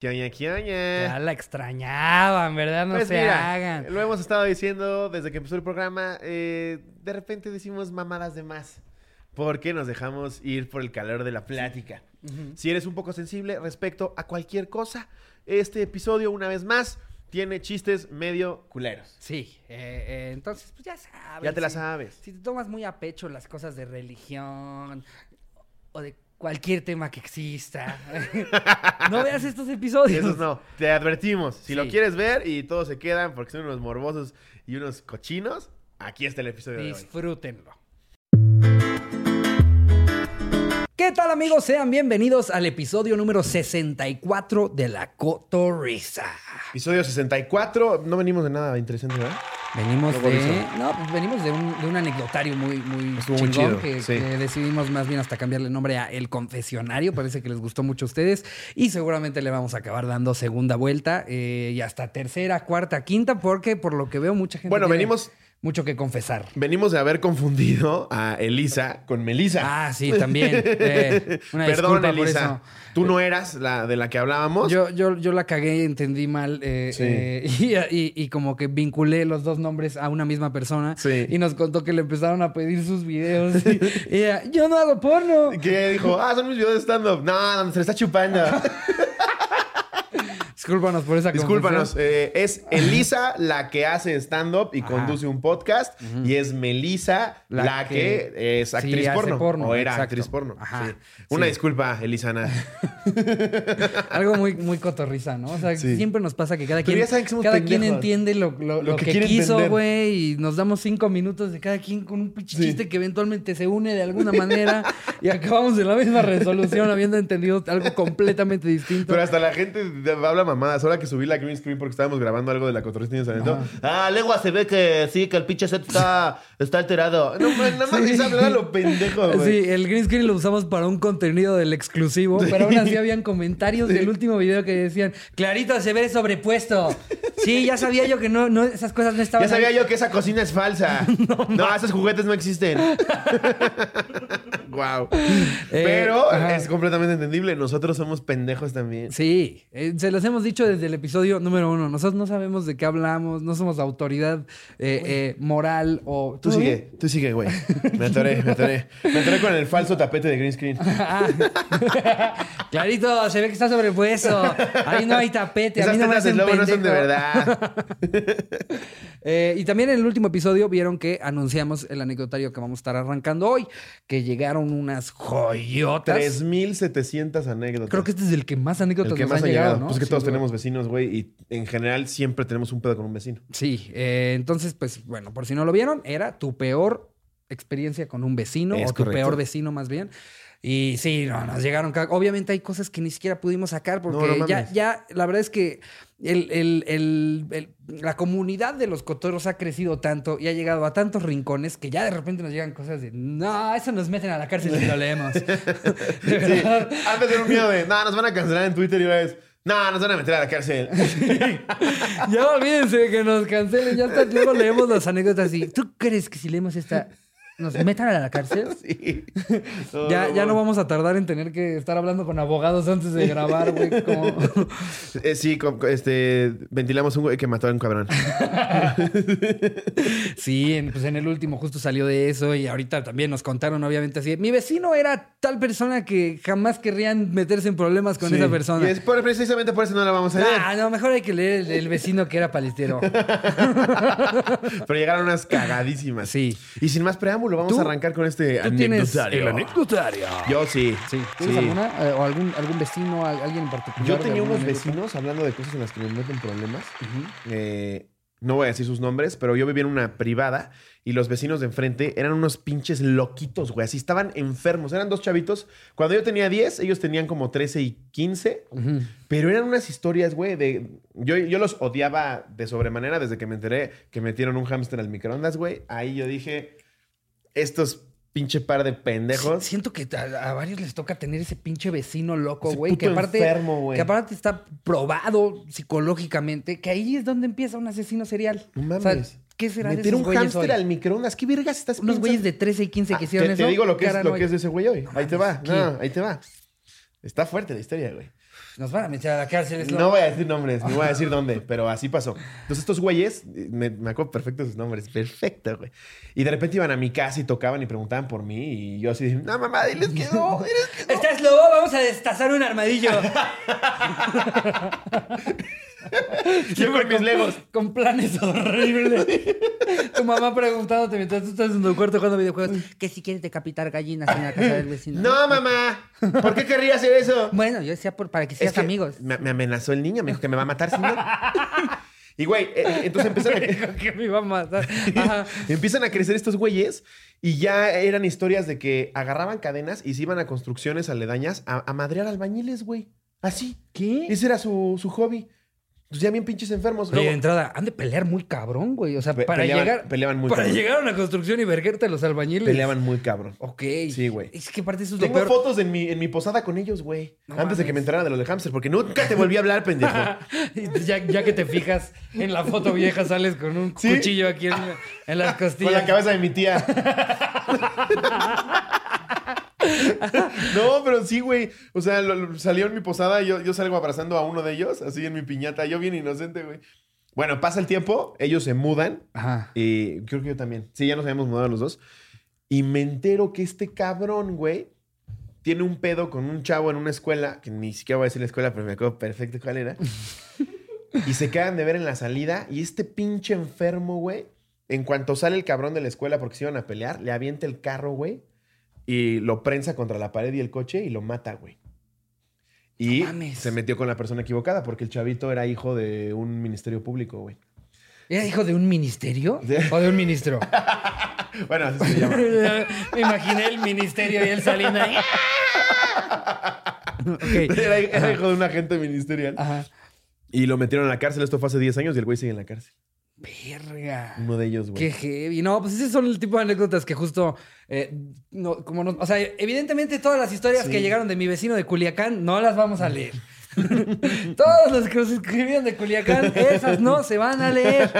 ¿Qué qué Ya la extrañaban, ¿verdad? No Pues se mira, hagan. Lo hemos estado diciendo desde que empezó el programa. eh, de repente decimos mamadas de más. Porque nos dejamos ir por el calor de la plática. Si eres un poco sensible respecto a cualquier cosa, este episodio, una vez más, tiene chistes medio culeros. Sí, eh, eh, entonces, pues ya sabes. Ya te la si- sabes. Si te tomas muy a pecho las cosas de religión o de cualquier tema que exista, no veas estos episodios. Esos no, te advertimos. Si lo quieres ver y todos se quedan porque son unos morbosos y unos cochinos, aquí está el episodio de hoy. Disfrútenlo. ¿Qué tal amigos? Sean bienvenidos al episodio número 64 de La Cotorrisa. Episodio 64, no venimos de nada interesante, ¿verdad? Venimos de, no, pues venimos de un, de un anecdotario muy, muy Estuvo muy chingón chido, que, sí. que decidimos más bien hasta cambiarle nombre a El Confesionario. Parece que les gustó mucho a ustedes y seguramente le vamos a acabar dando segunda vuelta eh, y hasta tercera, cuarta, quinta, porque por lo que veo mucha gente Bueno, tiene venimos, mucho que confesar. venimos de haber confundido a Elisa con Melisa. Ah, sí, también. Eh, una Perdón, Elisa. Tú no eras la de la que hablábamos. Yo, yo, yo la cagué, entendí mal eh, Sí. eh, y, y- y como que vinculé los dos nombres a una misma persona Sí. y nos contó que le empezaron a pedir sus videos y, y ella, yo no hago porno. Que dijo, ah, son mis videos de stand-up. No, no, se le está chupando. Discúlpanos por esa Discúlpanos. eh, es Elisa la que hace stand-up y Ajá. conduce un podcast. Y es Melisa la, La que, que es actriz porno, porno, O era exacto. actriz porno. Ajá, sí. Una sí. disculpa, Elisana. Algo muy, muy cotorriza, ¿no? O sea, siempre nos pasa que cada Pero quien, ya que cada quien entiende lo, lo- lo que que, quiso, güey, y nos damos cinco minutos de cada quien con un chiste que eventualmente se une de alguna manera y acabamos en la misma resolución habiendo entendido algo completamente distinto. Pero hasta la gente habla mamadas. Ahora que subí la green screen porque estábamos grabando algo de la cotorrista de Talento. Ah, lengua se ve que sí, que el pinche set está, está alterado. No, man, nada más hablar a lo pendejo, güey. Sí, el green screen lo usamos para un contenido del exclusivo, pero aún así habían comentarios del último video que decían, clarito se ve sobrepuesto. Sí, ya sabía yo que no, no esas cosas no estaban Ya sabía ahí". yo que esa cocina es falsa. No, esos juguetes no existen. wow. Pero ajá. es completamente entendible. Nosotros somos pendejos también. Sí, eh, se los hemos dicho desde el episodio número uno. Nosotros no sabemos de qué hablamos, no somos autoridad eh, eh, moral o... Tú ¿Todo sigue, tú sigue, güey. Me atoré, me atoré. Me atoré con el falso tapete de green screen. Clarito, se ve que está sobrepuesto. Ahí no hay tapete. a Esas mí no me tetas hacen lobo no son de verdad. Eh, y también en el último episodio vieron que anunciamos el anecdotario que vamos a estar arrancando hoy, que llegaron unas joyotas. 3700 anécdotas. Creo que este es el que más anécdotas el que nos más han ha llegado. llegado, ¿no? Pues es que Sí, todos güey. tenemos vecinos, güey, y en general siempre tenemos un pedo con un vecino. Sí, eh, entonces, pues bueno, por si no lo vieron, era tu peor experiencia con un vecino Es o tu correcto. peor vecino más bien. Y sí, no, nos llegaron. Obviamente hay cosas que ni siquiera pudimos sacar porque No, no ya, ya, la verdad es que el- el- el- el- la comunidad de los cotorros ha crecido tanto y ha llegado a tantos rincones que ya de repente nos llegan cosas de, no, eso nos meten a la cárcel si lo leemos. Sí, antes era un miedo de, no, nos van a cancelar en Twitter y es, no, nos van a meter a la cárcel. Ya olvídense de que nos cancelen. Ya hasta luego leemos las anécdotas y ¿tú crees que si leemos esta nos metan a la cárcel? Sí. Ya, ya no vamos a tardar en tener que estar hablando con abogados antes de grabar, güey. como- Eh, sí, este, ventilamos un güey que mató a un cabrón. Sí, en, pues en el último justo salió de eso y ahorita también nos contaron, obviamente, así. Mi vecino era tal persona que jamás querrían meterse en problemas con Sí. esa persona. Y es por- precisamente por eso no la vamos a leer. Ah, no, mejor hay que leer el, el vecino que era palestero. Pero llegaron unas cagadísimas. Sí. Y sin más preámbulo, vamos ¿Tú- a arrancar con este Tú tienes anecdotario. el anecdotario. Yo sí. Sí. ¿Tienes Sí. alguna? eh, ¿O algún, algún vecino, al- alguien en particular? Yo de tenía alguna unos anécdota? vecinos hablando de cosas en las que me meten problemas. Ujú. Eh, no voy a decir sus nombres, pero yo vivía en una privada y los vecinos de enfrente eran unos pinches loquitos, güey. Así estaban enfermos. Eran dos chavitos. Cuando yo tenía 10, ellos tenían como 13 y 15. Ujú. Pero eran unas historias, güey, de... Yo, yo los odiaba de sobremanera desde que me enteré que metieron un hámster al microondas, güey. Ahí yo dije, estos pinche par de pendejos. Siento que a, a varios les toca tener ese pinche vecino loco, güey. Que aparte, enfermo, güey. que aparte está probado psicológicamente que ahí es donde empieza un asesino serial. No mames. O sea, ¿qué será de Meter esos un hámster al microondas. ¿Qué vergas estás Unos pensando? güeyes de 13 y 15 que Ah, hicieron te, eso. te digo lo que, es, lo no que es de ese güey hoy. Ahí te va. ¿Qué? No, ahí te va. Está fuerte la historia, güey. Nos van a meter a la cárcel. es lo- No voy a decir nombres, ni voy a decir dónde, pero así pasó. Entonces estos güeyes, me, me acuerdo perfecto sus nombres, perfecto, güey. Y de repente iban a mi casa y tocaban y preguntaban por mí y yo así, no, mamá, diles que no, diles que no. ¿Estás lobo? Vamos a destazar un armadillo. Yo con mis legos. Con planes horribles. tu mamá preguntándote mientras tú estás en tu cuarto jugando videojuegos. Que si quieres decapitar gallinas en la casa del vecino. No, mamá, ¿por qué querría hacer eso? Bueno, yo decía por, para que seas Es que amigos. Me, me amenazó el niño, me dijo que me va a matar, señor. Y güey, eh, entonces empiezan a, Dijo que me iba a matar. Ajá. empiezan a crecer estos güeyes y ya eran historias de que agarraban cadenas y se iban a construcciones aledañas a, a madrear albañiles, güey. Así. ¿Qué? Ese era su, su hobby. Pues ya bien pinches enfermos. Oye, de entrada, han de pelear muy cabrón, güey. O sea, Pe- para peleaban- llegar. peleaban muy Para cabrón. llegar a una construcción y vergerte a los albañiles. peleaban muy cabrón. Ok. Sí, güey. Es que aparte eso es lo Tengo peor. fotos en mi, en mi posada con ellos, güey. No antes de que me enterara de lo de hamster, porque nunca te volví a hablar, pendejo. Ya, ya que te fijas en la foto vieja, sales con un Sí. cuchillo aquí en, en las Con costillas. la cabeza de mi tía. no, pero sí, güey. O sea, lo- lo- salió en mi posada, yo, yo salgo abrazando a uno de ellos, así en mi piñata. Yo bien inocente, güey. Bueno, pasa el tiempo, ellos se mudan. Ajá. Y creo que yo también. Sí, ya nos habíamos mudado los dos. Y me entero que este cabrón, güey, tiene un pedo con un chavo en una escuela, que ni siquiera voy a decir la escuela, pero me acuerdo perfecto cuál era. y se quedan de ver en la salida. Y este pinche enfermo, güey, en cuanto sale el cabrón de la escuela porque se iban a pelear, le avienta el carro, güey, y lo prensa contra la pared y el coche y lo mata, güey. Y No se metió con la persona equivocada porque el chavito era hijo de un ministerio público, güey. ¿Era hijo de un ministerio? Sí. ¿O de un ministro? Bueno, así se llama. Me imaginé el ministerio y él saliendo ahí. Era, era hijo de un agente ministerial. Ajá. Y lo metieron a la cárcel. Esto fue hace 10 años y el güey sigue en la cárcel. Verga. Uno de ellos, güey. Qué heavy. No, pues esos son el tipo de anécdotas que justo. Eh, no, como no- o sea, evidentemente todas las historias Sí. que llegaron de mi vecino de Culiacán no las vamos a leer. Todos los que nos escribieron de Culiacán, esas no se van a leer.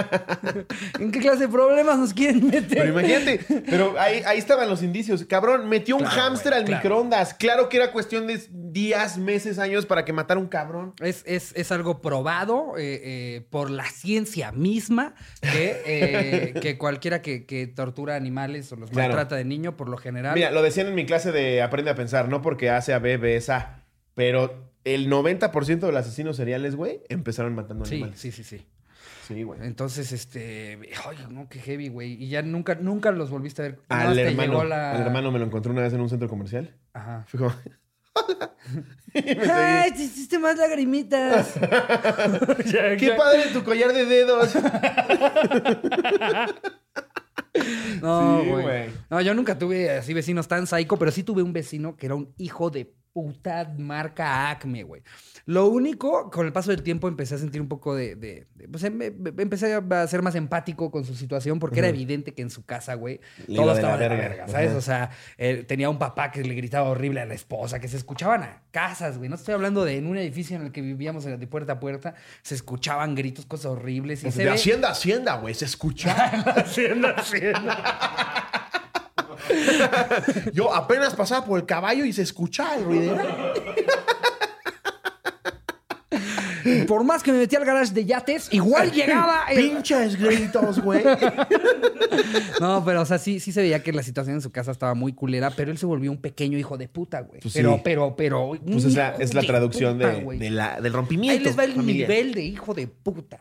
¿En qué clase de problemas nos quieren meter? Pero imagínate, pero ahí, ahí estaban los indicios. Cabrón, metió un Claro, hámster al claro. microondas. Claro que era cuestión de días, meses, años para que matara un cabrón. Es, es- es algo probado eh, eh, por la ciencia misma que, eh, que cualquiera que, que tortura animales o los Claro. maltrata de niño, por lo general. Mira, lo decían en mi clase de Aprende a Pensar, no porque A sea B, B es A. Pero el 90% de los asesinos seriales, güey, empezaron matando sí, animales. sí, sí, sí. Sí, güey. Entonces, este. Ay, no, qué heavy, güey. Y ya nunca, nunca los volviste a ver. Al hermano, llegó la- al hermano me lo encontré una vez en un centro comercial. Ajá. Fue como... ¡Ay, te hiciste más lagrimitas! Ya, ¡Qué ya. padre tu collar de dedos! No, Sí, güey. güey. No, yo nunca tuve así vecinos tan psycho, pero sí tuve un vecino que era un hijo de puta marca Acme, güey. Lo único, con el paso del tiempo empecé a sentir un poco de... de- de- pues em- em- empecé a ser más empático con su situación porque era evidente que en su casa, güey, todo de la estaba de la verga. ¿sabes? O sea, él tenía un papá que le gritaba horrible a la esposa, que se escuchaban a casas, güey. No estoy hablando de en un edificio en el que vivíamos de puerta a puerta, se escuchaban gritos, cosas horribles. Y se de ve- Hacienda, a Hacienda, güey, se escucha. Hacienda, hacienda. Yo apenas pasaba por el caballo y se escuchaba el ruidero. Por más que me metí al garage de yates, igual llegaba. el- Pinches gritos, güey. No, pero o sea, sí, sí se veía que la situación en su casa estaba muy culera, pero él se volvió un pequeño hijo de puta, güey. Pues pero, sí. pero, pero. Pues es la, es la de traducción puta, de, de la, del Ahí rompimiento. les va el familiar. nivel de hijo de puta.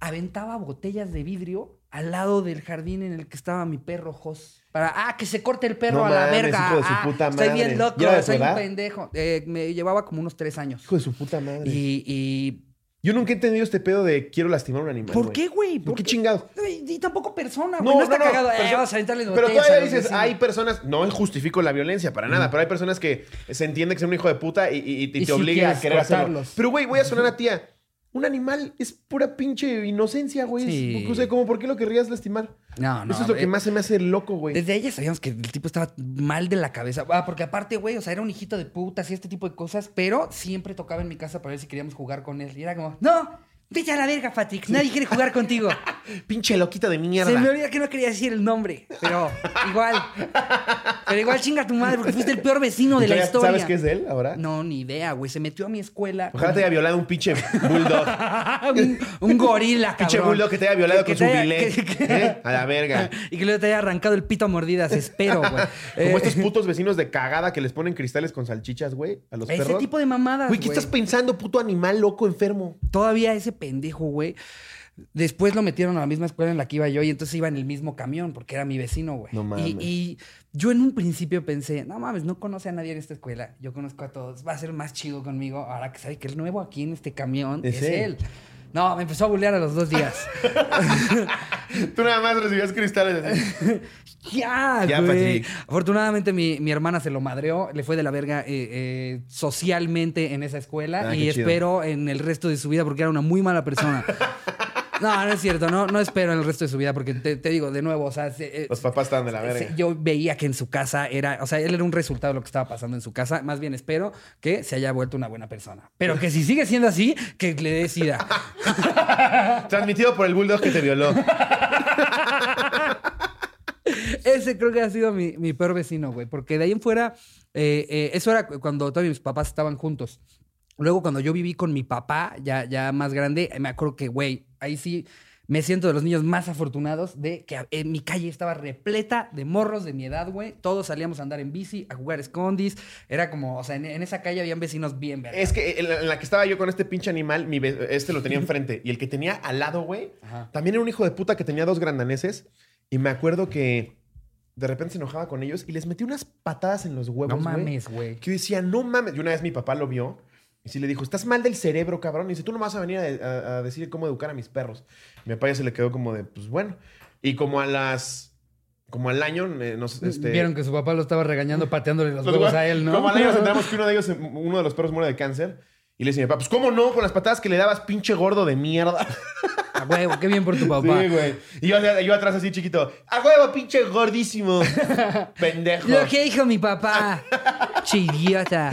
Aventaba botellas de vidrio al lado del jardín en el que estaba mi perro Jos. Para, ah, que se corte el perro No a la mames, verga. hijo de su Ah, puta estoy madre. bien loco, ¿Y era de su soy un pendejo. Eh, me llevaba como unos tres años. Hijo de su puta madre. Y, y Yo nunca he entendido este pedo de quiero lastimar a un animal. ¿Por qué, güey? ¿Por qué chingado? Y, tampoco persona, güey. No, No, está no. Eh, vas a Pero todavía dices, hay personas, no justifico la violencia para nada, pero hay personas que se entiende que son un hijo de puta y, y- y te, te obliga a querer hacerlo. Pero, güey, voy a sonar a tía. Un animal es pura pinche inocencia, güey. Es- Sí. O sea, como, ¿por qué lo querrías lastimar? No, no. Eso es lo eh, que más se me hace loco, güey. Desde ella sabíamos que el tipo estaba mal de la cabeza. Ah, porque aparte, güey, o sea, era un hijito de putas y este tipo de cosas, pero siempre tocaba en mi casa para ver si queríamos jugar con él. Y era como, no, Vete a la verga, Patrick. Nadie quiere jugar contigo. Pinche loquita de mierda. Se me olvida que no quería decir el nombre. Pero igual. Pero igual chinga tu madre porque fuiste el peor vecino de la ¿Ya historia. ¿Sabes qué es de él ahora? No, ni idea, güey. Se metió a mi escuela. Ojalá te haya violado un pinche bulldog. un, un gorila, cabrón. pinche bulldog que te haya violado Que con su te haya- bilé. que- que- ¿Eh? A la verga. Y que luego te haya arrancado el pito a mordidas, espero, güey. Como Eh, estos putos vecinos de cagada que les ponen cristales con salchichas, güey, a los Ese perros. tipo de mamadas, Güey, ¿qué estás pensando, puto animal loco enfermo? Todavía ese pendejo, güey. Después lo metieron a la misma escuela en la que iba yo y entonces iba en el mismo camión porque era mi vecino, güey. No mames. Y, y yo en un principio pensé, no mames, no conoce a nadie en esta escuela. Yo conozco a todos. Va a ser más chido conmigo ahora que sabe que el nuevo aquí en este camión Es es, él. él. No, me empezó a bullear a los dos días. Tú nada más recibías cristales así. ya, Ya, güey. Patrick. Afortunadamente mi, mi hermana se lo madreó, le fue de la verga eh, eh, socialmente en esa escuela Ah, y espero en el resto de su vida porque era una muy mala persona. No, no es cierto, no, no espero en el resto de su vida porque te, te digo de nuevo, o sea, se- eh, Los papás estaban de la verga. se- yo veía que en su casa era, o sea, él era un resultado de lo que estaba pasando en su casa, más bien espero que se haya vuelto una buena persona. Pero que si sigue siendo así, que le dé sida. Transmitido por el bulldog que te violó. Ese creo que ha sido mi, mi peor vecino, güey. Porque de ahí en fuera, eh, eh, eso era cu- cuando todavía mis papás estaban juntos. Luego, cuando yo viví con mi papá, ya, ya más grande, eh, me acuerdo que, güey, ahí sí me siento de los niños más afortunados de que en mi calle estaba repleta de morros de mi edad, güey. Todos salíamos a andar en bici, a jugar escondis. Era como, o sea, en, en esa calle habían vecinos bien verdes. Es que en la, en la que estaba yo con este pinche animal, mi este lo tenía enfrente. Y el que tenía al lado, güey, también era un hijo de puta que tenía dos grandaneses. Y me acuerdo que de repente se enojaba con ellos y les metía unas patadas en los huevos, No mames, güey. Que yo decía, no mames. Y una vez mi papá lo vio y sí le dijo, estás mal del cerebro, cabrón. Y dice, tú no vas a venir a, a- a decir cómo educar a mis perros. Mi papá ya se le quedó como de, pues bueno. Y como a las. Como al año, eh, nos, este, Vieron que su papá lo estaba regañando, pateándole los, los huevos hue- a él, ¿no? Como al año nos enteramos que uno de ellos, uno de los perros muere de cáncer. Y le dice a mi papá, pues cómo no, con las patadas que le dabas, pinche gordo de mierda. A huevo, qué bien por tu papá. Sí, güey. Y yo, yo atrás así chiquito, a huevo, pinche gordísimo. Pendejo. Lo que dijo mi papá. Chidiota.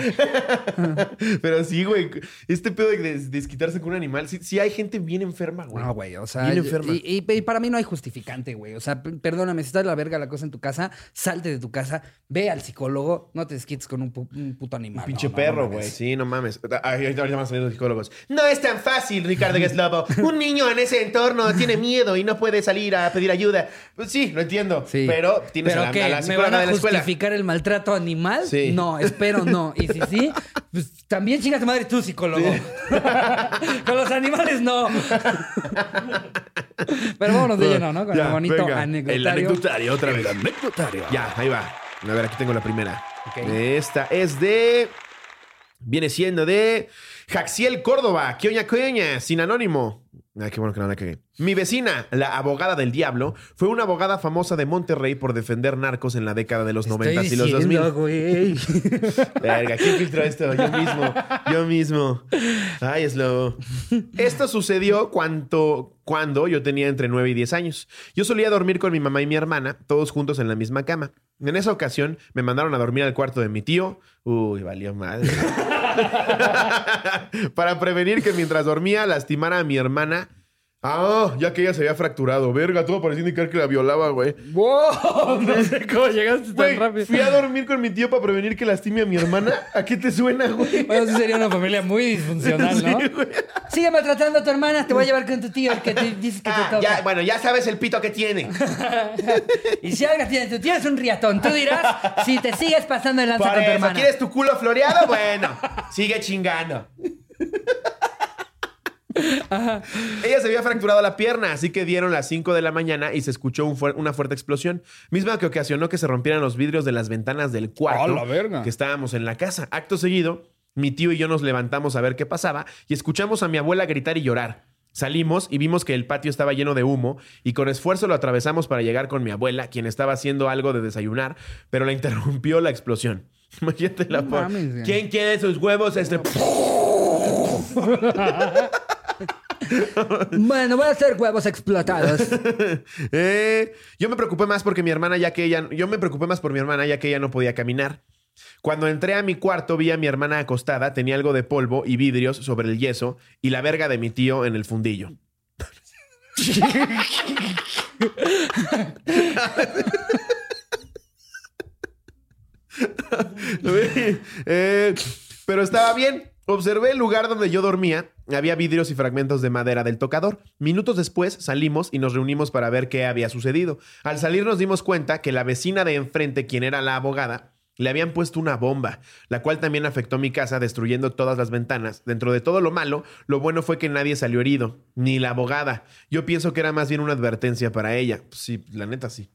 Pero sí, güey. Este pedo de des- desquitarse con un animal, sí, sí hay gente bien enferma, güey. No, güey, o sea, Bien enferma. y, y- y para mí no hay justificante, güey. O sea, perdóname, si está de la verga la cosa en tu casa, salte de tu casa, ve al psicólogo, no te desquites con un, pu- un puto animal. Un pinche no, no, perro, güey. sí, no mames. Ay, ahorita van a salir los psicólogos. No es tan fácil, Ricardo Geslobo. Un niño en ese entorno tiene miedo y no puede salir a pedir ayuda. Pues sí, lo entiendo. Sí. Pero tienes ¿Pero a la, qué? a la ¿Me van a de la escuela. justificar el maltrato animal? Sí. No, espero no. Y si sí, pues también chinga tu madre tú, psicólogo. Con los animales no. Pero vámonos de lleno, ¿no? Con Ya, el bonito venga. anecdotario. El anecdotario otra vez. Ya, ahí va. A ver, aquí tengo la primera. Esta es de. Viene siendo de Jaxiel Córdoba. Quioña, quioña, sin anónimo. Ay, qué bueno que no la cagué. Mi vecina, la abogada del diablo, fue una abogada famosa de Monterrey por defender narcos en la década de los 90 y los 2000. diciendo, güey. Verga, ¿quién filtró esto? Yo mismo. Yo mismo. Ay, es lobo. Esto sucedió cuando, cuando yo tenía entre 9 y 10 años. Yo solía dormir con mi mamá y mi hermana, todos juntos en la misma cama. En esa ocasión me mandaron a dormir al cuarto de mi tío. Uy, valió madre. Para prevenir que mientras dormía lastimara a mi hermana. Ah, ya que ella se había fracturado. Verga, todo parecía indicar que la violaba, güey. ¡Wow! No sé cómo llegaste tan Güey, rápido. fui a dormir con mi tío para prevenir que lastime a mi hermana. ¿A qué te suena, güey? Bueno, sí sería una familia muy disfuncional, ¿no? Sí, güey. Sigue maltratando a tu hermana, te voy a llevar con tu tío, el que te dice que Ah, te toca. ya, bueno, ya sabes el pito que tiene. Y si algo tiene, tu tío es un riatón. Tú dirás si te sigues pasando el lanza Por con tu eso, hermana. ¿quieres tu culo floreado? Bueno, sigue chingando. Ella se había fracturado la pierna, así que dieron las 5 de la mañana y se escuchó un fuer- una fuerte explosión, misma que ocasionó que se rompieran los vidrios de las ventanas del cuarto ¡A la verga! que estábamos en la casa. Acto seguido, mi tío y yo nos levantamos a ver qué pasaba y escuchamos a mi abuela gritar y llorar. Salimos y vimos que el patio estaba lleno de humo y con esfuerzo lo atravesamos para llegar con mi abuela, quien estaba haciendo algo de desayunar, pero la interrumpió la explosión. Imagínate la No mames. ¿Quién quiere sus huevos? Este... Bueno, voy a hacer huevos explotados. Eh, yo me preocupé más porque mi hermana, ya que ella. Yo me preocupé más por mi hermana, ya que ella no podía caminar. Cuando entré a mi cuarto vi a mi hermana acostada, tenía algo de polvo y vidrios sobre el yeso y la verga de mi tío en el fundillo. Eh, pero estaba bien. Observé el lugar donde yo dormía. Había vidrios y fragmentos de madera del tocador. Minutos después salimos y nos reunimos para ver qué había sucedido. Al salir nos dimos cuenta que la vecina de enfrente, quien era la abogada, le habían puesto una bomba, la cual también afectó mi casa destruyendo todas las ventanas. Dentro de todo lo malo, lo bueno fue que nadie salió herido, ni la abogada. Yo pienso que era más bien una advertencia para ella. Sí, la neta sí.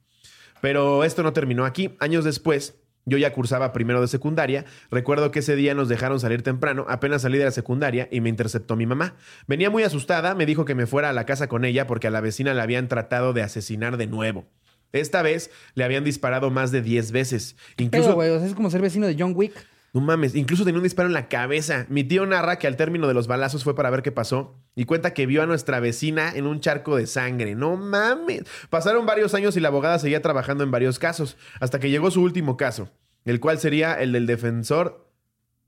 Pero esto no terminó aquí. Años después, yo ya cursaba primero de secundaria. Recuerdo que ese día nos dejaron salir temprano. Apenas salí de la secundaria y me interceptó mi mamá. Venía muy asustada, me dijo que me fuera a la casa con ella porque a la vecina la habían tratado de asesinar de nuevo. Esta vez le habían disparado más de 10 veces. Incluso, Pero, o sea, es como ser vecino de John Wick. No mames, incluso tenía un disparo en la cabeza. Mi tío narra que al término de los balazos fue para ver qué pasó y cuenta que vio a nuestra vecina en un charco de sangre. No mames. Pasaron varios años y la abogada seguía trabajando en varios casos, hasta que llegó su último caso, el cual sería el del defensor,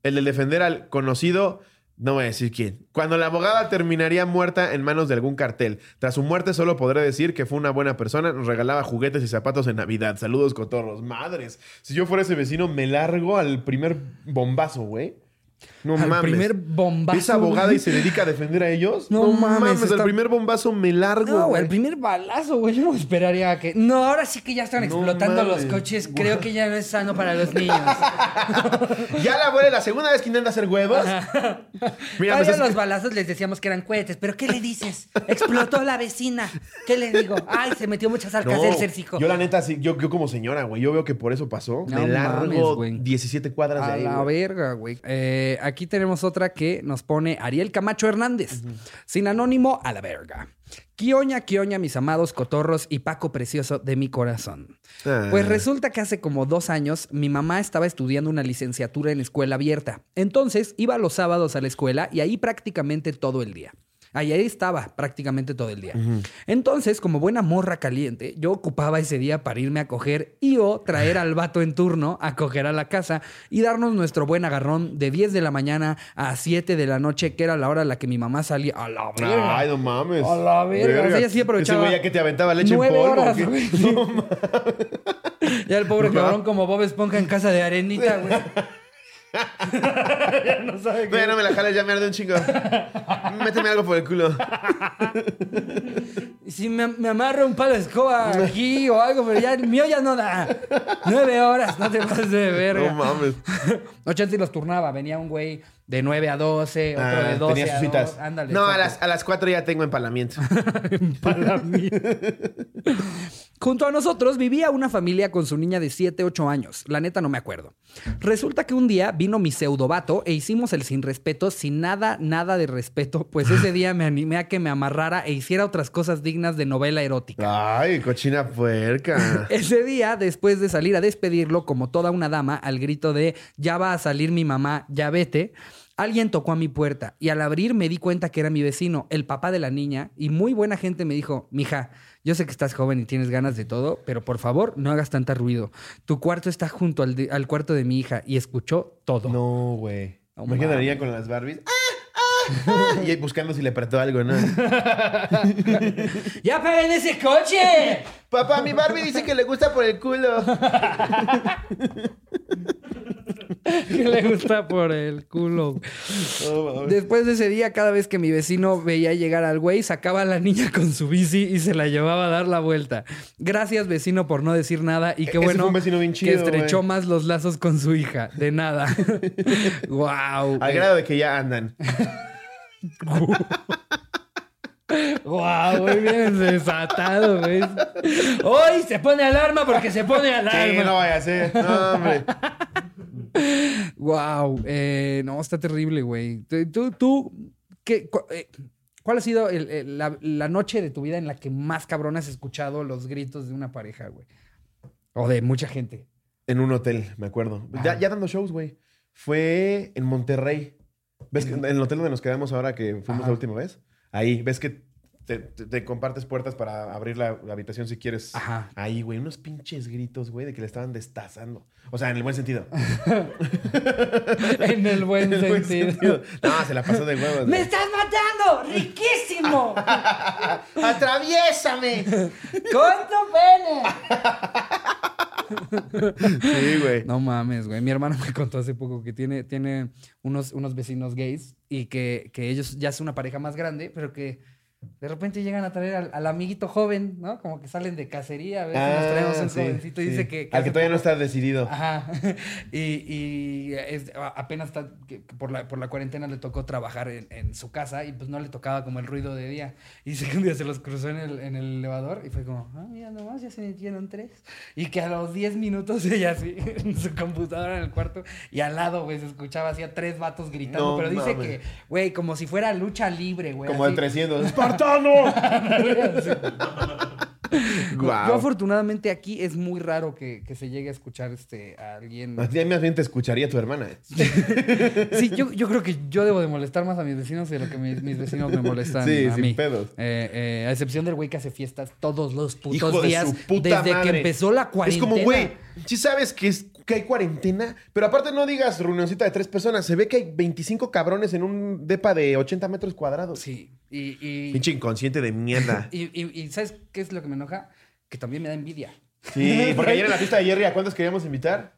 el del defender al conocido, no voy a decir quién. Cuando la abogada terminaría muerta en manos de algún cartel. Tras su muerte solo podré decir que fue una buena persona, nos regalaba juguetes y zapatos en Navidad. Saludos, cotorros. Madres. Si yo fuera ese vecino, me largo al primer bombazo, güey. No Al mames. primer bombazo. ¿Es abogada y se dedica a defender a ellos? No mames, Al está- primer bombazo me largo. No, güey, el primer balazo, güey. Yo no esperaría que. No, ahora sí que ya están No explotando mames. los coches. Creo que ya no es sano para los niños. Ya la abuela, la segunda vez que intenta hacer huevos. Mira, estás- los balazos les decíamos que eran cohetes. ¿Pero qué le dices? Explotó la vecina. ¿Qué le digo? Ay, se metió muchas arcas No, del cercico. yo la neta, sí, yo, yo como señora, güey, yo veo que por eso pasó. No me largo mames, güey. 17 cuadras de A ahí, la güey. verga, güey. Eh, aquí tenemos otra que nos pone Ariel Camacho Hernández. Sin anónimo, a la verga. Quioña, quioña, mis amados cotorros y Paco precioso de mi corazón. Ah. Pues resulta que hace como dos años mi mamá estaba estudiando una licenciatura en escuela abierta. Entonces iba los sábados a la escuela y ahí prácticamente todo el día. Ahí, ahí estaba prácticamente todo el día. Entonces, como buena morra caliente, yo ocupaba ese día para irme a coger y o traer al vato en turno a coger a la casa y darnos nuestro buen agarrón de 10 de la mañana a 7 de la noche, que era la hora a la que mi mamá salía. A la verga. Ay, no mames. A la verga. O sea, ella sí aprovechaba. Ese que te aventaba leche en polvo. horas. No mames. Ya el pobre cabrón como Bob Esponja en casa de arenita, güey. ya no sabe qué. Güey, no me la jales, ya me arde un chingo. Méteme algo por el culo. Si me, me amarro un palo de escoba aquí o algo, pero ya el mío ya no da. Nueve horas, no te pases de verga. No mames. No, chance y los turnaba. Venía un güey de 9 a 12, otro Ah, de 12 tenía a sus 2. citas. Ándale. no, a las, a las 4 ya tengo empalamiento. Mí. Junto a nosotros vivía una familia con su niña de 7, 8 años. La neta no me acuerdo. Resulta que un día vino mi pseudovato e hicimos el sin respeto sin nada, nada de respeto, pues ese día me animé a que me amarrara e hiciera otras cosas dignas de novela erótica. Ay, cochina puerca. Ese día, después de salir a despedirlo como toda una dama, al grito de ya va a salir mi mamá, ya vete, alguien tocó a mi puerta y al abrir me di cuenta que era mi vecino, el papá de la niña, y muy buena gente me dijo, mija, yo sé que estás joven y tienes ganas de todo, pero por favor no hagas tanta ruido. Tu cuarto está junto al, de- al cuarto de mi hija y escuchó todo. No, güey. No Imagina a la mames. niña con las Barbies. ¡Ah! ¡Ah! Y ahí buscando si le apretó algo, ¿no? ¡Ya paguen ese coche! Papá, mi Barbie dice que le gusta por el culo. que le gusta por el culo. Después de ese día, cada vez que mi vecino veía llegar al güey, sacaba a la niña con su bici y se la llevaba a dar la vuelta. Gracias, vecino, por no decir nada. Y qué Ese bueno fue un vecino bien que estrechó güey. más los lazos con su hija. De nada. wow. Al grado de que ya andan. Wow, muy bien desatado, güey. Hoy se pone alarma porque se pone Sí, alarma. no vaya a ser. No, hombre. Wow, eh, no, está terrible, güey. Tú, tú, ¿qué, cu- eh, ¿cuál ha sido el- el- la, la noche de tu vida en la que más cabrón has escuchado los gritos de una pareja, güey? O de mucha gente. En un hotel, me acuerdo. Ya, ya dando shows, güey. Fue en Monterrey. ¿Ves que en el hotel donde nos quedamos ahora que fuimos Ajá. la última vez? Ahí, ¿ves que te, te- te compartes puertas para abrir la, la habitación si quieres. Ajá. Ahí, güey, unos pinches gritos, güey, de que le estaban destazando. O sea, en el buen sentido. En el buen En el buen sentido. No, se la pasó de huevos. ¡Me estás matando! ¡Riquísimo! ¡Atraviésame! ¡Con tu pene! Sí, güey. No mames, güey. Mi hermano me contó hace poco que tiene, tiene unos, unos vecinos gays y que, que ellos ya son una pareja más grande, pero que de repente llegan a traer al, al amiguito joven, ¿no? Como que salen de cacería, a si nos traemos un Ah, sí, jovencito y sí. dice que... que Al que todavía no está decidido. Ajá. Y, y es- apenas está, que- por, la, por la cuarentena le tocó trabajar en, en su casa y pues no le tocaba como el ruido de día. Y dice que un día se los cruzó en el, en el elevador y fue como, ah, mira nomás, ya se metieron tres. Y que a los 10 minutos ella así, en su computadora en el cuarto y al lado, güey, se escuchaba así a tres vatos gritando. No pero dice que, güey, como si fuera lucha libre, güey. Como de así. 300. ¡Espartano! Yo Guau. afortunadamente aquí es muy raro que, que se llegue a escuchar este, a alguien... A ti más bien te escucharía tu hermana. Sí, yo, yo creo que yo debo de molestar más a mis vecinos de lo que mis, mis vecinos me molestan Sí, a sin mí. pedos. Eh, eh, a excepción del güey que hace fiestas todos los putos Hijo de días su puta desde que empezó la Es cuarentena. como, güey, sí sabes que, es, que hay cuarentena, pero aparte no digas reunioncita de tres personas. Se ve que hay 25 cabrones en un depa de 80 metros cuadrados. Sí, y, y, Pinche inconsciente de mierda. y, y- y ¿sabes qué es lo que me enoja? Que también me da envidia. Sí, porque ayer en la fiesta de Jerry, ¿a cuántos queríamos invitar?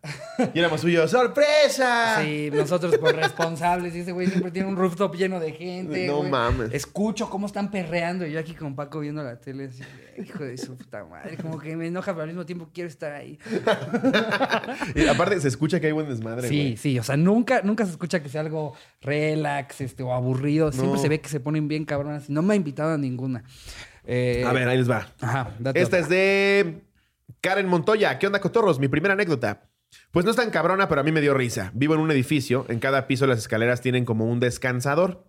Y éramos suyos. ¡Sorpresa! Sí, nosotros por responsables. Y ese güey siempre tiene un rooftop lleno de gente. No güey. mames. Escucho cómo están perreando. Y yo aquí con Paco viendo la tele. Así, hijo de su puta madre. Como que me enoja, pero al mismo tiempo quiero estar ahí. Y aparte se escucha que hay buen desmadre, Sí, güey. sí. O sea, nunca, nunca se escucha que sea algo relax este, o aburrido. Siempre No. se ve que se ponen bien cabronas. No me ha invitado a ninguna. Eh, A ver, ahí les va. Ajá, date Esta otra. es de Karen Montoya. ¿Qué onda, cotorros? Mi primera anécdota. Pues no es tan cabrona, pero a mí me dio risa. Vivo en un edificio. En cada piso las escaleras tienen como un descansador.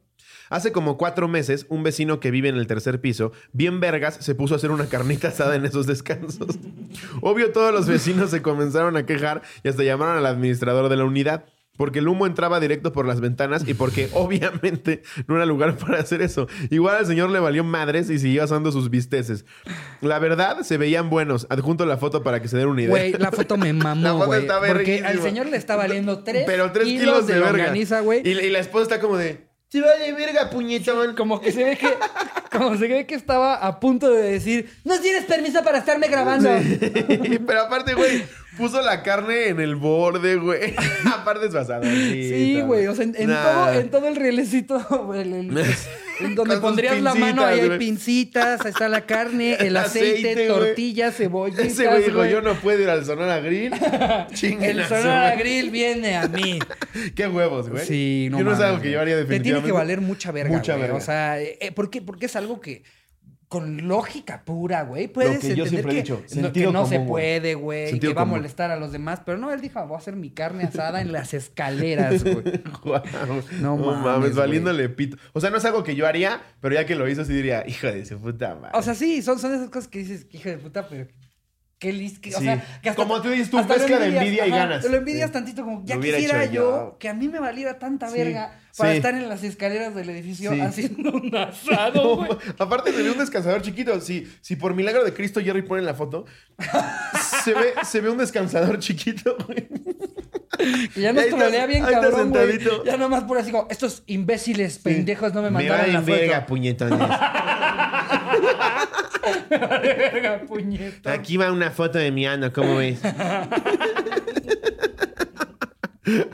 Hace como cuatro meses, un vecino que vive en el tercer piso, bien vergas, se puso a hacer una carnita asada en esos descansos. Obvio, todos los vecinos se comenzaron a quejar y hasta llamaron al administrador de la unidad. Porque el humo entraba directo por las ventanas y porque obviamente no era lugar para hacer eso. Igual al señor le valió madres y siguió asando sus bisteces. La verdad, se veían buenos. Adjunto la foto para que se den una idea. Güey, la foto me mamó, güey. Porque verguísima. al señor le está valiendo tres, Pero tres kilos, kilos, de, verga. longaniza, güey. Y, y la esposa está como de... Se vale verga, puñetón. Como que se ve que, como se ve que estaba a punto de decir, no tienes permiso para estarme grabando. Pero aparte, güey, puso la carne en el borde, güey. aparte es basado. Sí, güey. O sea, en, en todo, en todo el rielecito, güey, el- el- en donde pondrías la mano, ahí hay pincitas, ahí está la carne, el, El aceite, aceite, tortillas, cebollitas. Ese güey dijo, yo no puedo ir al Sonora Grill. El Sonora. Grill viene a mí. Qué huevos, güey. Sí, no Yo no es algo que güey. haría Te definitivamente. tiene que valer mucha verga, Mucha verga. O sea, eh, ¿por qué? Porque es algo que con lógica pura, güey, puedes que yo entender siempre he que, dicho, no, sentido que no se común, güey. puede, güey, Sentido que va a común. molestar a los demás, pero no, él dijo, voy a hacer mi carne asada en las escaleras, güey. Guau. No No, mames, valiéndole pito. O sea, no es algo que yo haría, pero ya que lo hizo, sí diría, hijo de su puta madre. O sea, sí, son, son esas cosas que dices, hijo de puta, pero qué listo. O Sí. sea, que Como tú dices, tú hasta mezcla de envidia y ganas. Te lo envidias Sí. tantito, como ya quisiera yo, yo. que a mí me valiera tanta Sí. verga para estar en las escaleras del edificio haciendo un asado, No, aparte se ve un descansador chiquito. Si, si por milagro de Cristo Jerry pone la foto, se ve, se ve un descansador chiquito, güey. Que ya nos trolea bien cabrón, güey. sentadito. Ya nomás por así como, estos imbéciles pendejos no me Me mandaron la valen verga, foto. puñetones. Verga, puñeta. Aquí va una foto de mi ano, ¿cómo ves?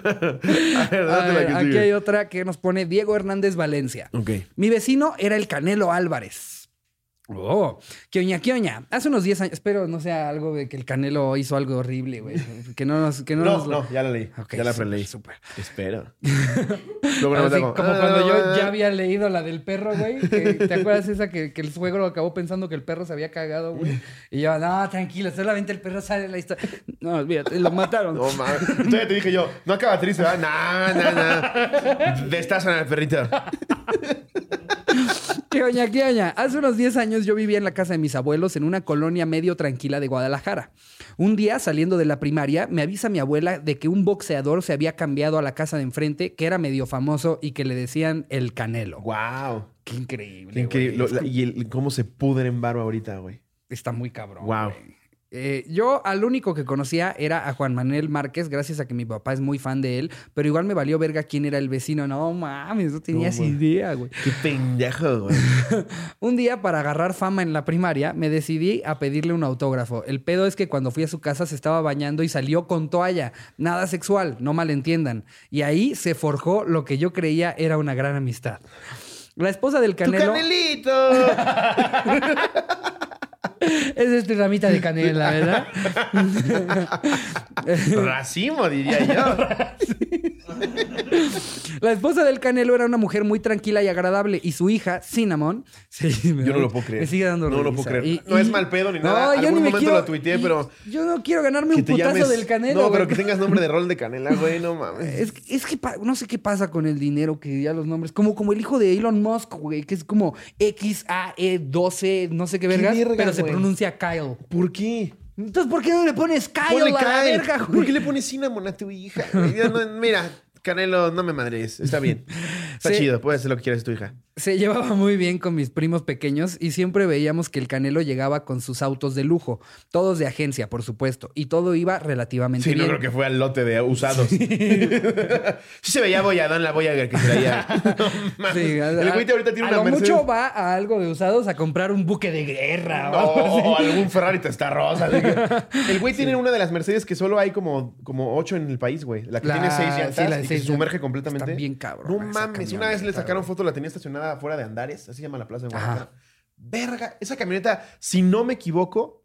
A ver, A date la ver, que aquí sigue. hay otra que nos pone Diego Hernández Valencia. Ok. Mi vecino era el Canelo Álvarez. Oh, quioña, quioña. Hace unos 10 años, espero no sea algo de que el Canelo hizo algo horrible, güey. Que no nos. Que no, No, nos- no, ya la leí. Ya la preleí. súper. Espero. Luego Así como cuando yo "Ah". ya había leído la del perro, güey. ¿Te acuerdas esa que, que el suegro acabó pensando que el perro se había cagado, güey? Y yo, no, tranquilo, solamente el perro sale en la historia. No, olvídate, lo mataron. No mames. Todavía te dije yo, no acaba triste, ¿verdad? No, no, no. Destazan al perrito. ¿Qué oña, qué oña? Hace unos 10 años yo vivía en la casa de mis abuelos en una colonia medio tranquila de Guadalajara. Un día, saliendo de la primaria, me avisa mi abuela de que un boxeador se había cambiado a la casa de enfrente, que era medio famoso y que le decían el Canelo. Wow. Qué increíble. Qué increíble. Lo- la- y el- cómo se pudre en barba ahorita, güey. Está muy cabrón. Wow. güey. Eh, yo al único que conocía era a Juan Manuel Márquez, gracias a que mi papá es muy fan de él, pero igual me valió verga quién era el vecino. No mames, no tenías mames. idea, güey. Qué pendejo, güey. Un día, para agarrar fama en la primaria, me decidí a pedirle un autógrafo. El pedo es que cuando fui a su casa se estaba bañando y salió con toalla. Nada sexual, no malentiendan. Y ahí se forjó lo que yo creía era una gran amistad. La esposa del ¡Tu Canelo... canelito! Es este ramita de canela, ¿verdad? Racimo, diría yo. La esposa del Canelo era una mujer muy tranquila y agradable y su hija, Cinnamon, sí, me- Yo no lo puedo creer. Me sigue dando No lo puedo creer. Y- No es mal pedo ni No, nada. yo Algún ni me momento quiero- lo tuiteé, pero- Yo no quiero ganarme un putazo llames- del Canelo. No, pero güey. que tengas nombre de rol de canela, güey. No mames. Es, que- es que no sé qué pasa con el dinero que ya los nombres. Como, como el hijo de Elon Musk, güey, que es como XAE12, no sé qué vergas, verga, pero se güey? Pronuncia Kyle. ¿Por qué? Entonces, ¿por qué no le pones Kyle Ponle a la Kyle. verga, güey? ¿Por qué le pones cinnamon a tu hija? güey? Ya no- mira, Canelo, no me madres. Está bien. Está Sí. chido. Puedes hacer lo que quieras tu hija. Se llevaba muy bien con mis primos pequeños y siempre veíamos que el Canelo llegaba con sus autos de lujo, todos de agencia, por supuesto, y todo iba relativamente Sí, no bien. creo que fue al lote de usados. Sí, se veía bolladón la Voyager que traía. No. Sí, a- el güey ahorita tiene a una lo Mercedes. mucho va a algo de usados a comprar un buque de guerra. No, o algún Ferrari testarrosa. El güey tiene una de las Mercedes que solo hay como, como ocho en el país, güey. La que La- tiene seis sí, llantas la y seis se sumerge completamente. Está bien cabrón No mames. Una vez le sacaron foto, la tenía estacionada afuera de Andares. Así se llama la plaza de Ajá. Guadalajara. Verga. Esa camioneta, si no me equivoco,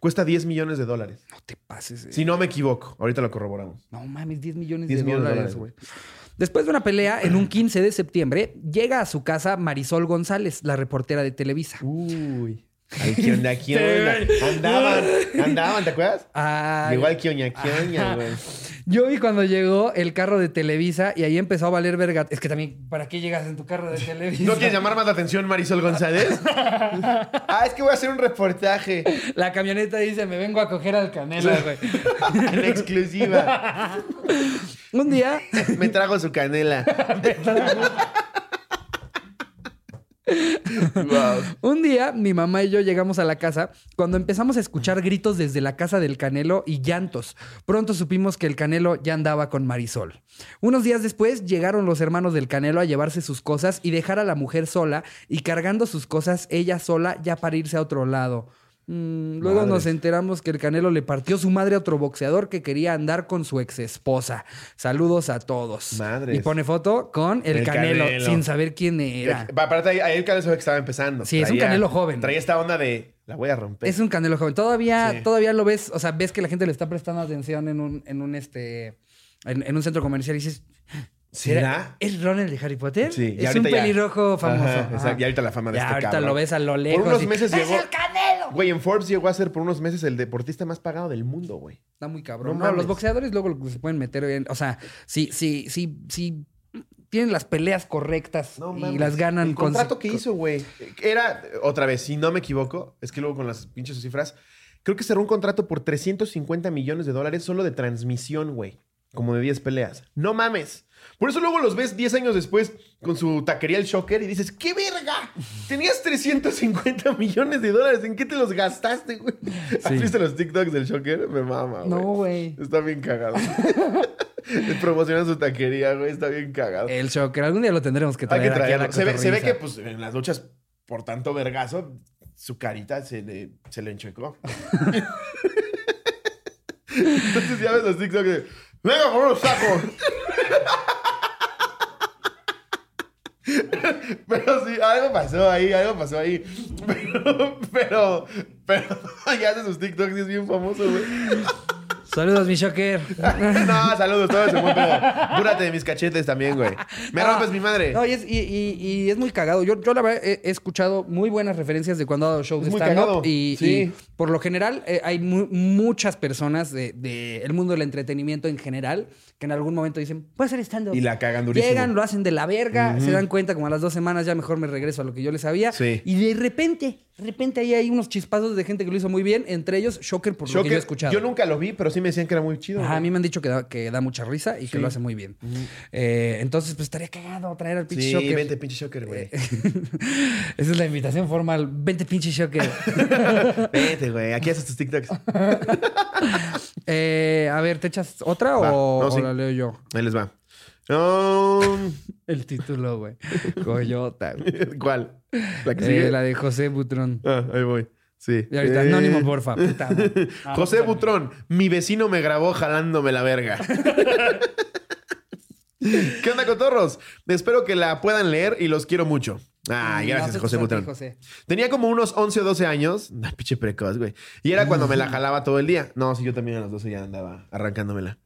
cuesta 10 millones de dólares. No te pases. eh. Si no me equivoco. Ahorita lo corroboramos. No mames, 10 millones 10 de millones de dólares, güey. Después de una pelea, en un 15 de septiembre, llega a su casa Marisol González, la reportera de Televisa. Uy. ¿Qué onda? Andaban, andaban, ¿te acuerdas? Oña, que oña, Ajá. güey. Yo vi cuando llegó el carro de Televisa y ahí empezó a valer verga. Es que también, ¿para qué llegas en tu carro de Televisa? ¿No quieres llamar más la atención, Marisol González? ah, es que voy a hacer un reportaje La camioneta dice, me vengo a coger al Canelo, güey. en exclusiva. Un día, Me trago su canela. Un día, mi mamá y yo llegamos a la casa cuando empezamos a escuchar gritos desde la casa del Canelo y llantos. Pronto supimos que el Canelo ya andaba con Marisol. Unos días después llegaron los hermanos del Canelo a llevarse sus cosas y dejar a la mujer sola y cargando sus cosas ella sola ya para irse a otro lado. Mm, luego nos enteramos que el Canelo le partió su madre a otro boxeador que quería andar con su ex esposa. Saludos a todos. Madres. Y pone foto con el, El Canelo, Canelo. sin saber quién era. Va, Aparte, ahí, el canelo que estaba empezando. Sí, es un Canelo joven. Traía esta onda de la voy a romper. Es un Canelo joven. Todavía, Sí. todavía lo ves, o sea, ves que la gente le está prestando atención en un, en un este. En, en un centro comercial y dices. ¿Será? ¿Es Ron el de Harry Potter? Sí, y Es un ya- pelirrojo famoso. Ajá, Ajá. exacto. Y ahorita la fama de Ya, este ahorita cabrón. lo ves a lo lejos. Por unos y, meses ¡Es el Canelo! Güey, en Forbes llegó a ser por unos meses el deportista más pagado del mundo, güey. Está muy cabrón. No los boxeadores luego se pueden meter en. O sea, si, si, si, si tienen las peleas correctas No y las ganan El con. contrato que hizo, güey. Era, otra vez, si no me equivoco, es que luego con las pinches cifras, creo que cerró un contrato por 350 millones de dólares solo de transmisión, güey. Como de 10 peleas. No mames. Por eso luego los ves 10 años después con su taquería El Shocker y dices, ¡qué verga! Tenías 350 millones de dólares. ¿En qué te los gastaste, güey? ¿Has visto los TikToks del Shocker? Me mama, güey. No, güey. Está bien cagado. Promocionan su taquería, güey. Está bien cagado. El shocker. Algún día lo tendremos que Hay traer aquí a la. Se ve, se ve que, pues, en las luchas, por tanto vergazo, su carita se le, se le enchecó. Entonces ya ves los TikTok de, ¡venga con unos tacos! Pero sí, algo pasó ahí, algo pasó ahí. Pero, pero, pero, ya hace sus TikToks y es bien famoso, güey. Saludos, mi shocker. no, saludos, todo ese buen pedo. Cúrate de mis cachetes también, güey. Me Ah, rompes mi madre. No, y es, y, y- y es muy cagado. Yo, yo la verdad, he, he escuchado muy buenas referencias de cuando ha dado shows de stand-up. Y, sí. y por lo general, eh, hay mu- muchas personas del de, el mundo del entretenimiento en general que en algún momento dicen, puede ser stand-up. Y la cagan durísimo. Llegan, lo hacen de la verga, se dan cuenta como a las dos semanas ya mejor me regreso a lo que yo les sabía. Sí. Y de repente, de repente ahí hay unos chispazos de gente que lo hizo muy bien, entre ellos Shocker, por lo que yo he escuchado. yo nunca lo vi, pero sí me decían que era muy chido. Ajá, a mí me han dicho que da, que da mucha risa y que lo hace muy bien. Eh, entonces, pues estaría cagado traer al pinche Sí, Shocker. vente, pinche Shocker, güey. Esa es la invitación formal. Vente, pinche Shocker. Vente, güey. Aquí haces tus TikToks. Eh, a ver, ¿te echas otra Va. o, No, o sí. la leo yo? Ahí les va. Um, El título, güey. Coyota. güey. ¿Cuál? ¿La que Eh, la de José Butrón. Ah, ahí voy. Sí. Y ahorita, Eh, anónimo, porfa. Puta madre. Ah, José Butrón, mi vecino me grabó jalándome la verga. ¿Qué onda, cotorros? Espero que la puedan leer y los quiero mucho. Ay, No, gracias, te José Butrón. José. Tenía como unos 11 o 12 años. Ay, pinche precoz, güey. Y era cuando me la jalaba todo el día. No, sí, yo también a los 12 ya andaba arrancándomela.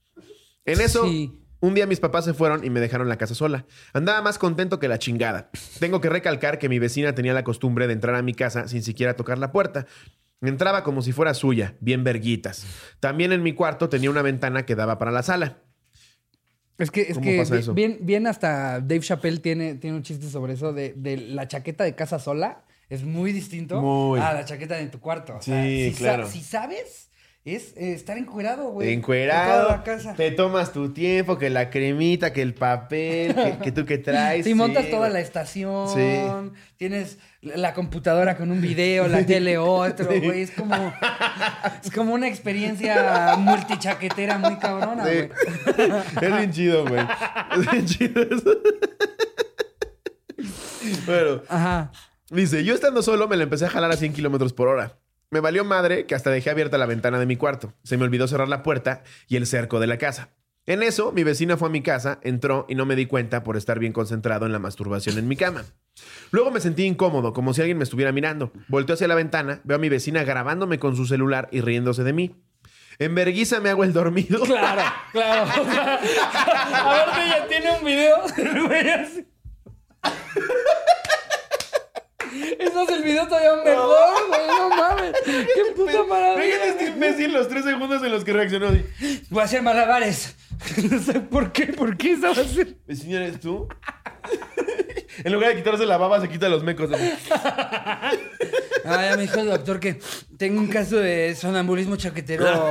En eso, Sí. Un día mis papás se fueron y me dejaron la casa sola. Andaba más contento que la chingada. Tengo que recalcar que mi vecina tenía la costumbre de entrar a mi casa sin siquiera tocar la puerta. Entraba como si fuera suya, bien verguitas. También en mi cuarto tenía una ventana que daba para la sala. Es que, es ¿Cómo que bien, bien hasta Dave Chappelle tiene, tiene un chiste sobre eso de, de la chaqueta de casa sola. Es muy distinto Muy. a la chaqueta de tu cuarto. O sea, Sí, si sa- claro. si sabes, es eh, estar encuerado, güey. Encuerado, toda la casa. te tomas tu tiempo, que la cremita, que el papel, que, que tú que traes. Montas sí, toda güey. la estación, Sí. tienes la computadora con un video, la tele otro, Sí. güey. Es como, es como una experiencia multichaquetera muy cabrona, güey. es bien chido, güey. Es bien chido eso. bueno, Ajá. dice, yo estando solo me la empecé a jalar a 100 kilómetros por hora. Me valió madre que hasta dejé abierta la ventana de mi cuarto. Se me olvidó cerrar la puerta y el cerco de la casa. En eso, mi vecina fue a mi casa, entró y no me di cuenta por estar bien concentrado en la masturbación en mi cama. Luego me sentí incómodo, como si alguien me estuviera mirando. Volteo hacia la ventana, veo a mi vecina grabándome con su celular y riéndose de mí. En verguiza me hago el dormido. Claro, claro. O sea, a ver, ella tiene un video. Eso es el video todavía mejor, güey. No mames. Qué puta maravilla. Fíjate este imbécil los tres segundos en los que reaccionó. Voy a hacer malabares. No sé por qué, por qué eso va a ser. Vecina, ¿eres tú? en lugar de quitarse la baba, se quita los mecos. Ah, ya me dijo el doctor que tengo un caso de sonambulismo chaquetero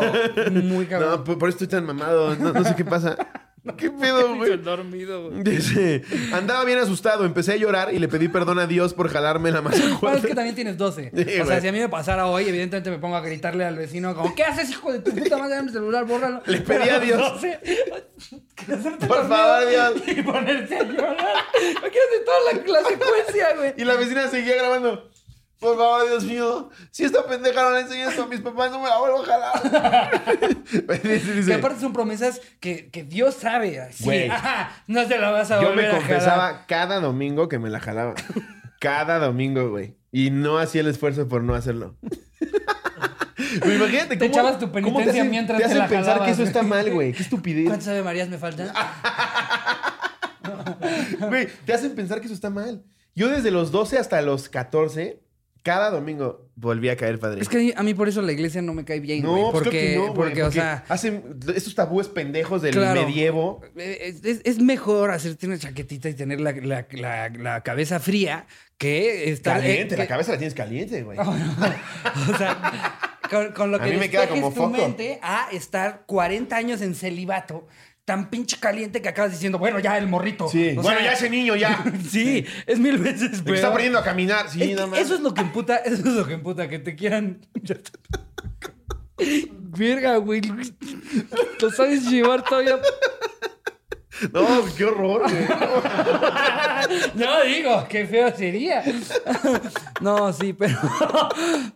muy cabrón. No, por, por eso estoy tan mamado. No, no sé qué pasa. ¿Qué pedo, güey? dormido, güey. Dice, andaba bien asustado, empecé a llorar y le pedí perdón a Dios por jalarme la masa Bueno, es que también tienes 12. Sí, o sea, güey. si a mí me pasara hoy, evidentemente me pongo a gritarle al vecino como, ¿qué haces, hijo de tu puta madre? Dame el celular, bórralo. Le pedí a Dios. 12, hacerte Por favor, Dios. Y ponerte a llorar. Imagínate toda la, la secuencia, güey. Y la vecina seguía grabando. Por favor, Dios mío, si esta pendeja no le enseña esto a mis papás, no me la vuelvo a jalar. Dice, dice, Que aparte son promesas que, que Dios sabe. Así, Güey. ajá, no se la vas a Yo volver me a jalar. confesaba cada domingo que me la jalaba. cada domingo, güey. Y no hacía el esfuerzo por no hacerlo. Pero imagínate Te cómo, echabas tu cómo te penitencia hacen- mientras te te hacen la pensar jalabas, que eso está güey. mal, güey. Qué estupidez. ¿Cuántas Ave Marías me faltan? Güey, te hacen pensar que eso está mal. Yo desde los 12 hasta los 14, cada domingo volví a caer padre. Es que a mí por eso la iglesia no me cae bien, no, pues porque, creo que no, porque, o sea, hacen estos tabúes pendejos del Claro. medievo. Eh, Es, es- es mejor hacerte una chaquetita y tener la, la- la- la cabeza fría que estar... Caliente, eh, la que- cabeza la tienes caliente, güey. o sea, con, con lo A que mí me queda despejes como tu foco. mente a estar 40 años en celibato tan pinche caliente que acabas diciendo, bueno, ya el morrito. Sí. O bueno, sea, ya ese niño, ya. Sí, es mil veces peor. está aprendiendo a caminar. Sí, Es nada más. eso es lo que emputa, eso es lo que emputa, que te quieran. Verga, güey. Lo sabes llevar todavía. No, qué horror, güey. No digo, qué feo sería. No, sí, pero.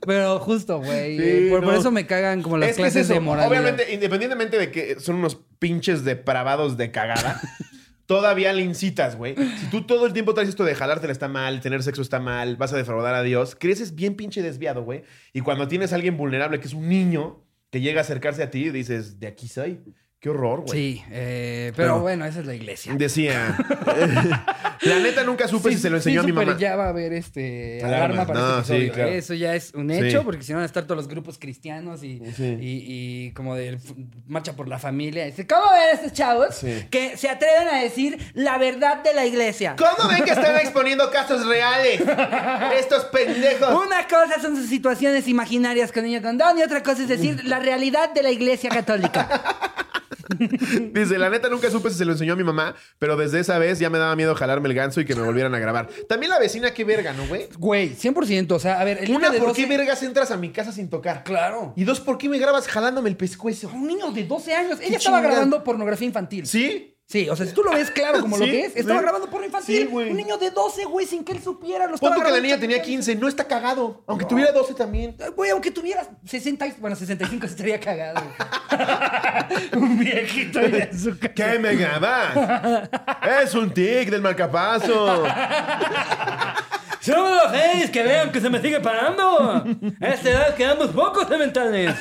Pero justo, güey. Sí, por, eso me cagan como las es que es clases eso. de moralidad. Obviamente, independientemente de que son unos pinches depravados de cagada, todavía le incitas, güey. Si tú todo el tiempo traes esto de jalártela está mal, tener sexo está mal, vas a defraudar a Dios, creces bien pinche desviado, güey. Y cuando tienes a alguien vulnerable que es un niño, que llega a acercarse a ti y dices, de aquí soy. Qué horror, güey. Sí, eh, pero, Pero- bueno, esa es la iglesia. Decía. la neta nunca supe Sí, si se lo sí, enseñó a mi mamá. ya va a haber este Alarma. alarma para No, este sí, episodio. claro. Eso ya es un hecho, Sí. porque si no van a estar todos los grupos cristianos y, Sí. y, y como de marcha por la familia. Dice, ¿cómo ven estos chavos Sí. que se atreven a decir la verdad de la iglesia? ¿Cómo ven que están exponiendo casos reales? Estos pendejos. Una cosa son sus situaciones imaginarias con niño condón y otra cosa es decir la realidad de la iglesia católica. Dice, la neta nunca supe si se lo enseñó a mi mamá, pero desde esa vez ya me daba miedo jalarme el ganso y que me volvieran a grabar. También la vecina, qué verga, ¿no, güey? Güey, 100%. O sea, a ver, el Una, niño de ¿por 12... qué vergas entras a mi casa sin tocar? Claro. Y dos, ¿por qué me grabas jalándome el pescuezo? Un niño de 12 años. Ella estaba chingada. grabando pornografía infantil. ¿Sí? Sí, o sea, si tú lo ves claro como lo que es, estaba sí. grabando porno infantil. Sí, güey. un niño de 12, güey, sin que él supiera. Lo tú que la niña tenía chavillo. 15, no está cagado. Aunque tuviera 12 también. Güey, aunque tuviera 60, y- bueno, 65 estaría cagado. un viejito en su casa. ¿Qué me grabas? es un tic del marcapaso. Somos los seis que vean que se me sigue parando. A esta edad quedamos pocos cementales.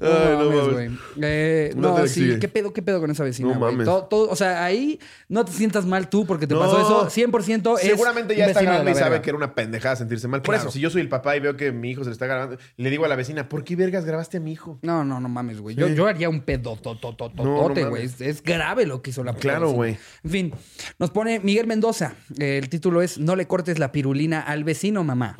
Ay, no mames. güey. Eh, No no, sí, sigue. ¿qué pedo, qué pedo con esa vecina, No güey? mames. Todo- todo- o sea, ahí no te sientas mal tú porque te No. pasó eso. 100% es Seguramente ya está grande y sabe que era una pendejada sentirse mal. Por Claro. eso, si yo soy el papá y veo que mi hijo se le está grabando, le digo a la vecina, ¿por qué vergas grabaste a mi hijo? No, no, no mames, güey. Sí. Yo, yo haría un pedo güey. es, es grave lo que hizo la Claro, güey. En fin, nos pone Miguel Mendoza. El título es No le cortes la pirulina al vecino, mamá.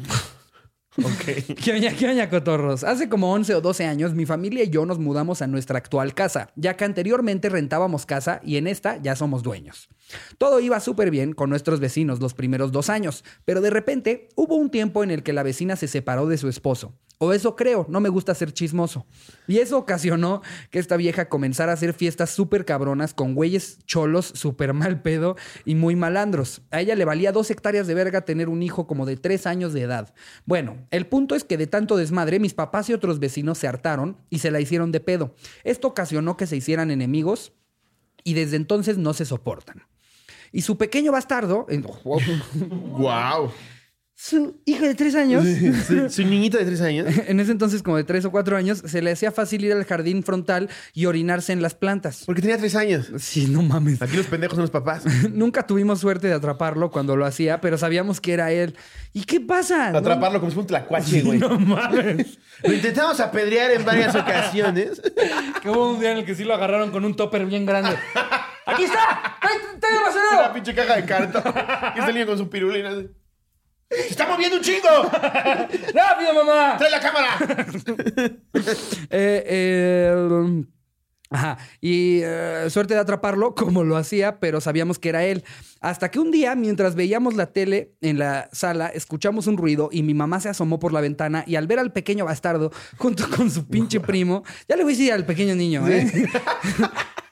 Ok. ¿Qué oña, qué oña, cotorros? Hace como 11 o 12 años, mi familia y yo nos mudamos a nuestra actual casa, ya que anteriormente rentábamos casa y en esta ya somos dueños. Todo iba súper bien con nuestros vecinos los primeros dos años, pero de repente hubo un tiempo en el que la vecina se separó de su esposo. O eso creo, no me gusta ser chismoso. Y eso ocasionó que esta vieja comenzara a hacer fiestas súper cabronas con güeyes cholos, súper mal pedo y muy malandros. A ella le valía dos hectáreas de verga tener un hijo como de tres años de edad. Bueno, el punto es que de tanto desmadre, mis papás y otros vecinos se hartaron y se la hicieron de pedo. Esto ocasionó que se hicieran enemigos y desde entonces no se soportan. Y su pequeño bastardo, eh, Su hijo de tres años, Su niñita de tres años. en ese entonces como de tres o cuatro años, se le hacía fácil ir al jardín frontal y orinarse en las plantas. Porque tenía tres años. Sí, no mames. Aquí los pendejos son los papás. Nunca tuvimos suerte de atraparlo cuando lo hacía, pero sabíamos que era él. ¿Y qué pasa? No- Atraparlo como si fuera un tlacuache, güey. No mames. Lo intentamos apedrear en varias ocasiones. Que hubo un día en el que sí lo agarraron con un topper bien grande. ¡Aquí está! ¡Trae, trae el basurero! Una pinche caja de cartón. Y está el niño con su pirulina. ¡Se está moviendo un chingo! ¡Rápido, mamá! ¡Trae la cámara! Eh, eh, ajá. Y eh, suerte de atraparlo, como lo hacía, pero sabíamos que era él. Hasta que un día, mientras veíamos la tele en la sala, escuchamos un ruido y mi mamá se asomó por la ventana y al ver al pequeño bastardo junto con su pinche primo, ya le voy a decir al pequeño niño, ¿eh?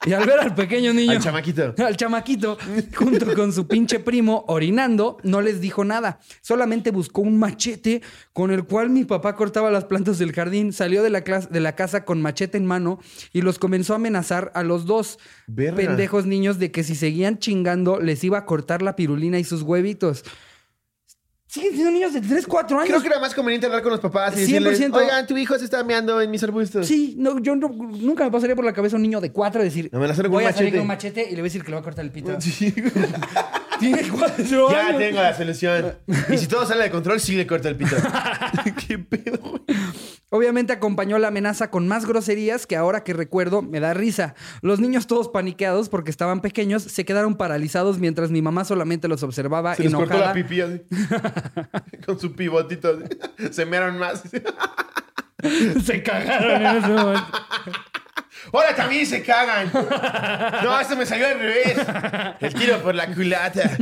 Y al ver al pequeño niño. Al chamaquito. Al chamaquito, junto con su pinche primo, orinando, no les dijo nada. Solamente buscó un machete con el cual mi papá cortaba las plantas del jardín. Salió de la, de la casa con machete en mano y los comenzó a amenazar a los dos Verga. pendejos niños de que si seguían chingando les iba a cortar la pirulina y sus huevitos. Siguen siendo niños de 3, 4 años. Creo que era más conveniente hablar con los papás y decirles, 100%. oigan, tu hijo se está meando en mis arbustos. Sí, no, yo no- nunca me pasaría por la cabeza un niño de 4 decir, Amenazarlo con voy un a salir machete". con un machete y le voy a decir que le voy a cortar el pito. Sí. Tiene 4 Ya años. tengo la solución. Y si todo sale de control, sí le corta el pito. ¿Qué pedo, güey? Obviamente acompañó la amenaza con más groserías que ahora que recuerdo me da risa. Los niños todos paniqueados porque estaban pequeños se quedaron paralizados mientras mi mamá solamente los observaba Se cortó la enojada. pipí así. Con su pivotito. así. Se mearon más. se cagaron en ese momento. ¡Ahora también se cagan! No, esto me salió al revés. El tiro por la culata.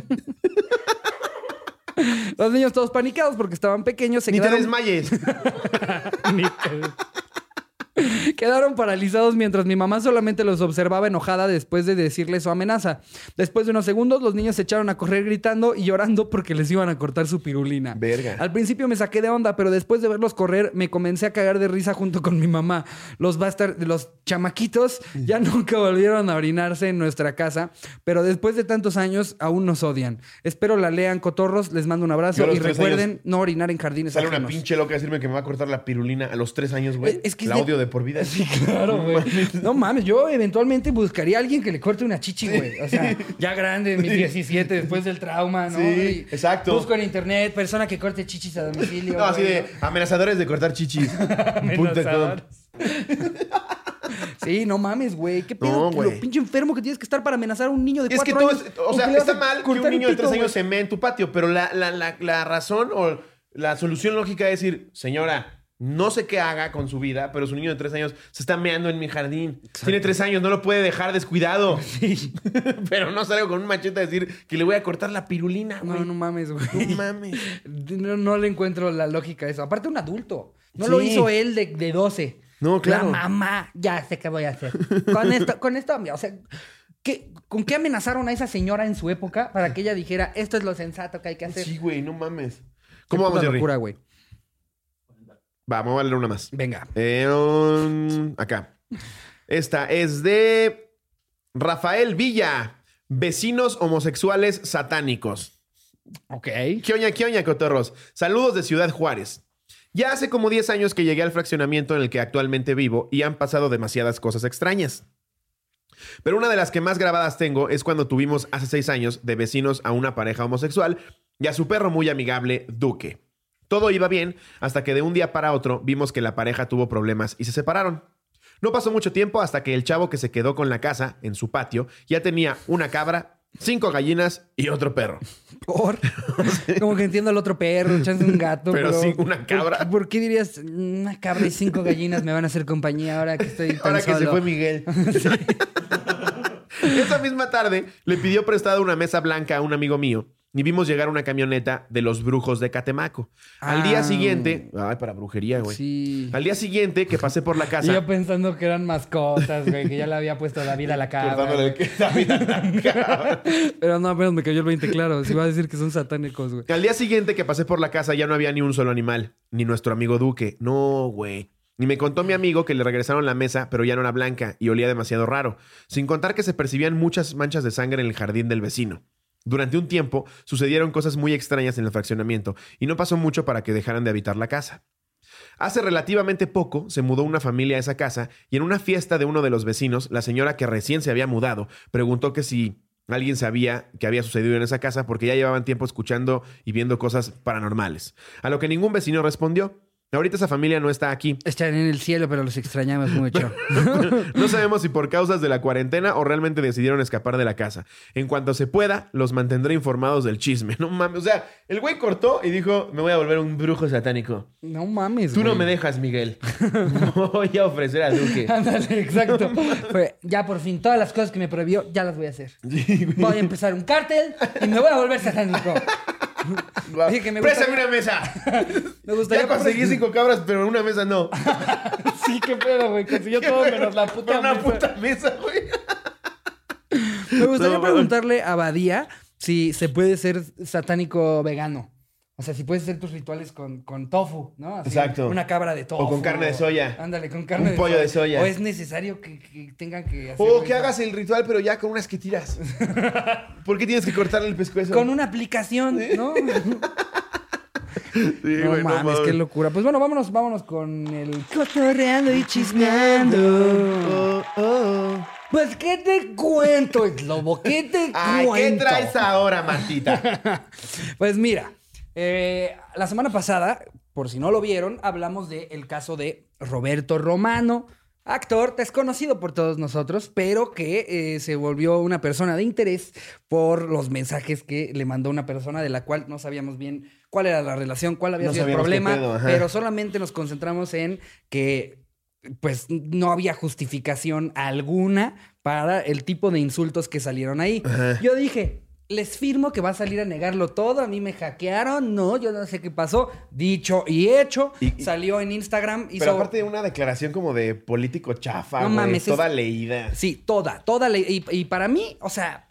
Los niños todos paniqueados porque estaban pequeños se Ni te desmayes. Quedaron paralizados mientras mi mamá solamente los observaba enojada después de decirle su amenaza. Después de unos segundos, los niños se echaron a correr gritando y llorando porque les iban a cortar su pirulina. Verga. Al principio me saqué de onda, pero después de verlos correr, me comencé a cagar de risa junto con mi mamá. Los bastard, los chamaquitos ya nunca volvieron a orinarse en nuestra casa, pero después de tantos años aún nos odian. Espero la lean, cotorros. Les mando un abrazo y recuerden no orinar en jardines Sale una pinche loca a decirme que me va a cortar la pirulina a los tres años, güey. Es- que es la de- odio de por vida. Sí, claro, güey. No mames, yo eventualmente buscaría a alguien que le corte una chichi, güey. O sea, ya grande, mis 17, después del trauma, ¿no? Sí, Y exacto. Busco en internet persona que corte chichis a domicilio. No, así de amenazadores de cortar chichis. Amenazadores. Sí, no mames, güey. ¿Qué pedo? No, Lo pinche enfermo que tienes que estar para amenazar a un niño de Es que cuatro todo años. es, o sea, que está mal que un niño de tres años se mee en tu patio, pero la, la, la, la razón o la solución lógica es decir, señora, no sé qué haga con su vida, pero su niño de tres años se está meando en mi jardín. Tiene tres años, no lo puede dejar descuidado. Sí. pero no salgo con un machete a decir que le voy a cortar la pirulina, güey. No, no mames, güey. No mames. No, no le encuentro la lógica a eso. Aparte, un adulto. No lo hizo él de, de 12. No, claro. La mamá, ya sé qué voy a hacer. Con esto, con esto, o sea, ¿qué- ¿con qué amenazaron a esa señora en su época para que ella dijera, esto es lo sensato que hay que hacer? Sí, güey, no mames. ¿Cómo vamos, Jerry? locura, güey. Vamos a leer una más. Venga. Eh, um, acá. Esta es de Rafael Villa. Vecinos homosexuales satánicos. Ok. ¿Qué oña, qué oña, cotorros? Saludos de Ciudad Juárez. Ya hace como 10 años que llegué al fraccionamiento en el que actualmente vivo y han pasado demasiadas cosas extrañas. Pero una de las que más grabadas tengo es cuando tuvimos hace 6 años de vecinos a una pareja homosexual y a su perro muy amigable, Duque. Todo iba bien hasta que de un día para otro vimos que la pareja tuvo problemas y se separaron. No pasó mucho tiempo hasta que el chavo que se quedó con la casa, en su patio, ya tenía una cabra, cinco gallinas y otro perro. Por. Como que entiendo al otro perro, un gato. Pero Pero, sí, una cabra. ¿Por, por qué dirías una cabra y cinco gallinas me van a hacer compañía ahora que estoy tan Ahora que se solo"? fue Miguel. Esa misma tarde le pidió prestada una mesa blanca a un amigo mío y vimos llegar una camioneta de los brujos de Catemaco. Al día Ah. siguiente, ay, para brujería, güey. Sí. Al día siguiente que pasé por la Y casa, yo pensando que eran mascotas, güey, que ya le había puesto David a la cabra. el- David a la cabra. Pero no, apenas me cayó el 20, claro. Si va a decir que son satánicos, güey. Al día siguiente que pasé por la casa ya no había ni un solo animal, ni nuestro amigo Duque. No, güey. Y me contó mi amigo que le regresaron la mesa, pero ya no era blanca y olía demasiado raro. Sin contar que se percibían muchas manchas de sangre en el jardín del vecino. Durante un tiempo sucedieron cosas muy extrañas en el fraccionamiento y no pasó mucho para que dejaran de habitar la casa. Hace relativamente poco se mudó una familia a esa casa y en una fiesta de uno de los vecinos, la señora que recién se había mudado preguntó que si alguien sabía que había sucedido en esa casa porque ya llevaban tiempo escuchando y viendo cosas paranormales. A lo que ningún vecino respondió. Ahorita esa familia no está aquí. Están en el cielo, pero los extrañamos mucho. No sabemos si por causas de la cuarentena o realmente decidieron escapar de la casa. En cuanto se pueda, los mantendré informados del chisme. No mames. O sea, el güey cortó y dijo: Me voy a volver un brujo satánico. No mames, Tú no me dejas, Miguel. Voy a ofrecer a Duque. Ándale, exacto. Fue, ya por fin, todas las cosas que me prohibió, ya las voy a hacer. Voy a empezar un cártel y me voy a volver satánico. Que me Préstame gustaría- una mesa. Me gustaría Ya conseguí cinco cabras, pero una mesa no. Sí, qué pedo, güey. Consiguió todo menos la puta una mesa. puta mesa, güey. Me gustaría No, preguntarle a Badía si se puede ser satánico vegano. O sea, si puedes hacer tus rituales con, con tofu, ¿no? Así, Exacto. Una cabra de tofu. O con carne de soya. Ándale, con carne Un de pollo soya. de soya. O es necesario que, que tengan que hacer. O que hagas el ritual, pero ya con unas que tiras. ¿Por qué tienes que cortarle el pescuezo? Con una aplicación, ¿no? Sí, no güey, mames, qué locura. Pues bueno, vámonos, vámonos con el cotorreando y chismeando. Oh, oh. Pues, ¿qué te cuento, Lobo? ¿Qué te Ay, ¿qué cuento? traes ahora, Martita? Pues mira, eh, la semana pasada, por si no lo vieron, hablamos del caso de Roberto Romano, actor desconocido por todos nosotros, pero que eh, se volvió una persona de interés por los mensajes que le mandó una persona de la cual no sabíamos bien cuál era la relación, cuál había No sido el problema, pedo, pero solamente nos concentramos en que pues no había justificación alguna para el tipo de insultos que salieron ahí. Ajá. Yo dije, les firmo que va a salir a negarlo todo. A mí me hackearon, no, yo no sé qué pasó. Dicho y hecho, Y- salió en Instagram. Hizo... Pero aparte de una declaración como de político chafa, No güey, mames, es- toda leída. Sí, toda, toda. le- Y, y para mí, o sea,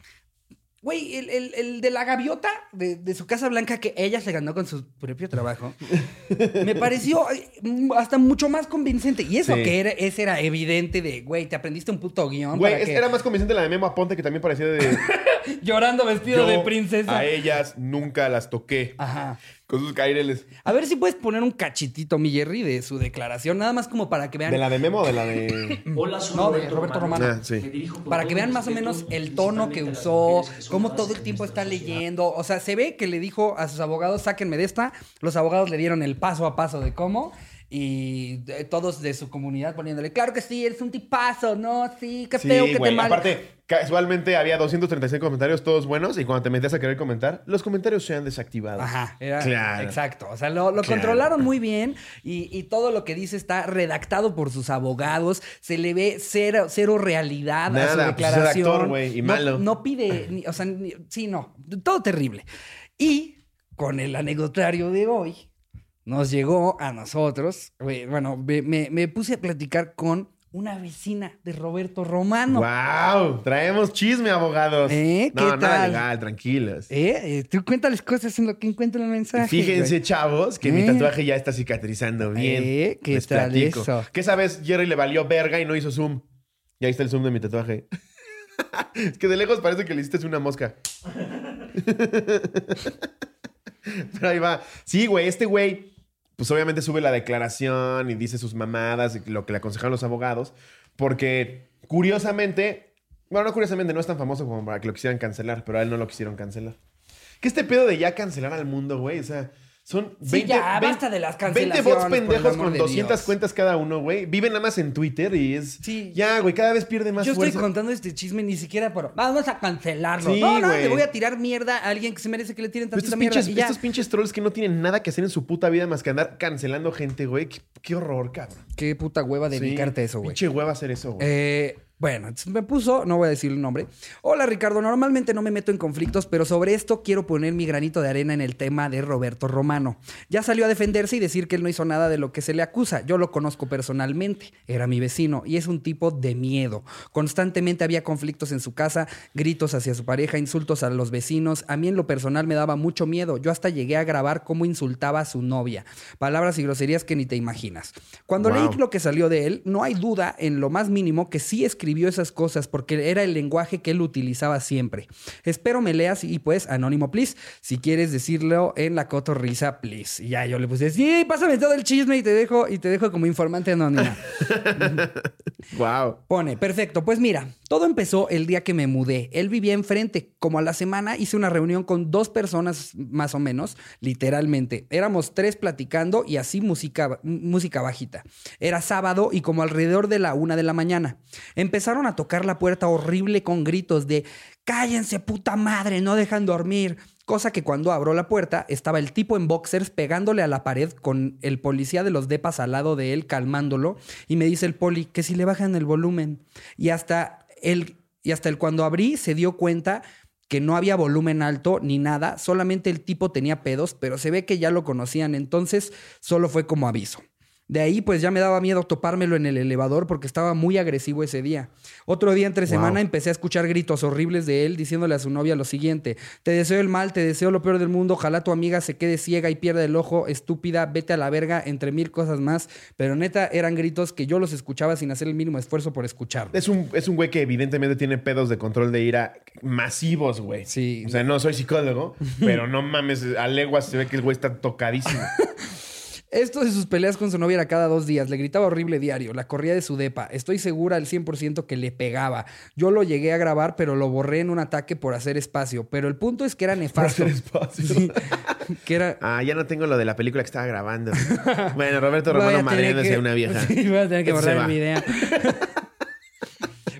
güey, el, el- el de la gaviota de, de su Casa Blanca que ella se ganó con su propio trabajo, me pareció eh, hasta mucho más convincente. Y eso Sí. que era, ese era evidente de, güey, te aprendiste un puto guion. Güey, para es- que- era más convincente la de Memo Aponte que también parecía de... Llorando vestido yo de princesa. A ellas nunca las toqué. Ajá. Con sus caireles. A ver si puedes poner un cachitito, mi Jerry, de su declaración, nada más como para que vean. ¿De la de Memo o de la de...? Hola, soy No, de Roberto Romano. Ah, sí. Para que vean más o menos el tono que usó, cómo todo el tiempo está leyendo. O sea, se ve que le dijo a sus abogados, sáquenme de esta. Los abogados le dieron el paso a paso de cómo. Y de- todos de su comunidad poniéndole, claro que sí, eres un tipazo, no, sí, qué Sí, feo que güey. te mal. Aparte, casualmente había 236 comentarios, todos buenos, y cuando te metías a querer comentar, los comentarios se han desactivado. Ajá, era Claro. exacto. O sea, lo, lo Claro. controlaron muy bien y, y todo lo que dice está redactado por sus abogados. Se le ve cero, cero realidad a su pues, es declaración. actor, güey, y No- malo. No, pide, ni- o sea, ni- sí, no, todo terrible. Y con el anecdotario de hoy, nos llegó a nosotros, bueno, me, me- me puse a platicar con una vecina de Roberto Romano. ¡Wow! Traemos chisme, abogados. ¿Eh? ¿Qué no, nada tal? legal, tranquilos. ¿Eh? Eh, Tú cuéntales cosas en lo que encuentro el mensaje. Fíjense, güey. chavos, que mi ¿Eh? tatuaje ya está cicatrizando bien. ¿Eh? ¿Qué Les tal platico. eso? Que esa vez Jerry le valió verga y no hizo zoom. Y ahí está el zoom de mi tatuaje. es que de lejos parece que le hiciste una mosca. Pero ahí va. Sí, güey, este güey, pues obviamente sube la declaración y dice sus mamadas y lo que le aconsejaron los abogados. Porque, curiosamente, bueno, no curiosamente, no es tan famoso como para que lo quisieran cancelar, pero a él no lo quisieron cancelar. Que este pedo de ya cancelar al mundo, güey, o sea, son Sí, ya, basta de las 20 cancelaciones, bots por el pendejos con de 200 Dios. cuentas cada uno, güey. Viven nada más en Twitter y es... Sí. Ya, güey, cada vez pierde más Yo estoy contando este chisme ni siquiera por. Vamos a cancelarlo. Sí, no, no, güey. le voy a tirar mierda a alguien que se merece que le tiren tantita Estos mierda. pinches, y ya. estos pinches trolls que no tienen nada que hacer en su puta vida más que andar cancelando gente, güey. Qué, qué horror, cabrón. Qué puta hueva Sí, dedicarte a eso, güey. Pinche hueva hacer eso, güey. Eh, bueno, entonces me puso, no voy a decir el nombre. Hola Ricardo, normalmente no me meto en conflictos, pero sobre esto quiero poner mi granito de arena en el tema de Roberto Romano. Ya salió a defenderse y decir que él no hizo nada de lo que se le acusa. Yo lo conozco personalmente, era mi vecino y es un tipo de miedo. Constantemente había conflictos en su casa, gritos hacia su pareja, insultos a los vecinos. A mí en lo personal me daba mucho miedo. Yo hasta llegué a grabar cómo insultaba a su novia. Palabras y groserías que ni te imaginas. Cuando Wow. leí lo que salió de él, no hay duda en lo más mínimo que sí escribió esas cosas porque era el lenguaje que él utilizaba siempre. Espero me leas y pues, anónimo, please, si quieres decirlo en la cotorrisa, please. Y ya yo le puse, sí, pásame todo el chisme y te dejo, y te dejo como informante anónima. wow. Pone, perfecto. Pues mira, todo empezó el día que me mudé. Él vivía enfrente. Como a la semana hice una reunión con dos personas más o menos, literalmente. Éramos tres platicando y así música, música bajita. Era sábado y como alrededor de la una de la mañana. Empezaron a tocar la puerta horrible con gritos de cállense puta madre, no dejan dormir. Cosa que cuando abro la puerta estaba el tipo en boxers pegándole a la pared con el policía de los depas al lado de él calmándolo y me dice el poli que si le bajan el volumen y hasta el y hasta el cuando abrí se dio cuenta que no había volumen alto ni nada, solamente el tipo tenía pedos, pero se ve que ya lo conocían, entonces solo fue como aviso. De ahí pues ya me daba miedo topármelo en el elevador porque estaba muy agresivo ese día. Otro día entre Wow. semana empecé a escuchar gritos horribles de él diciéndole a su novia lo siguiente, te deseo el mal, te deseo lo peor del mundo, ojalá tu amiga se quede ciega y pierda el ojo, estúpida, vete a la verga, entre mil cosas más, pero neta eran gritos que yo los escuchaba sin hacer el mínimo esfuerzo por escucharlos. Es un, es un güey que evidentemente tiene pedos de control de ira masivos, güey. Sí. O sea, no soy psicólogo, pero no mames, a leguas se ve que el güey está tocadísimo. Esto de sus peleas con su novia era cada dos días. Le gritaba horrible diario. La corría de su depa. Estoy segura al 100% que le pegaba. Yo lo llegué a grabar, pero lo borré en un ataque por hacer espacio. Pero el punto es que era nefasto. hacer espacio. Sí. que era... Ah, ya no tengo lo de la película que estaba grabando. Bueno, Roberto Romano madriándose que- a una vieja. Sí, voy a tener que borrar mi idea.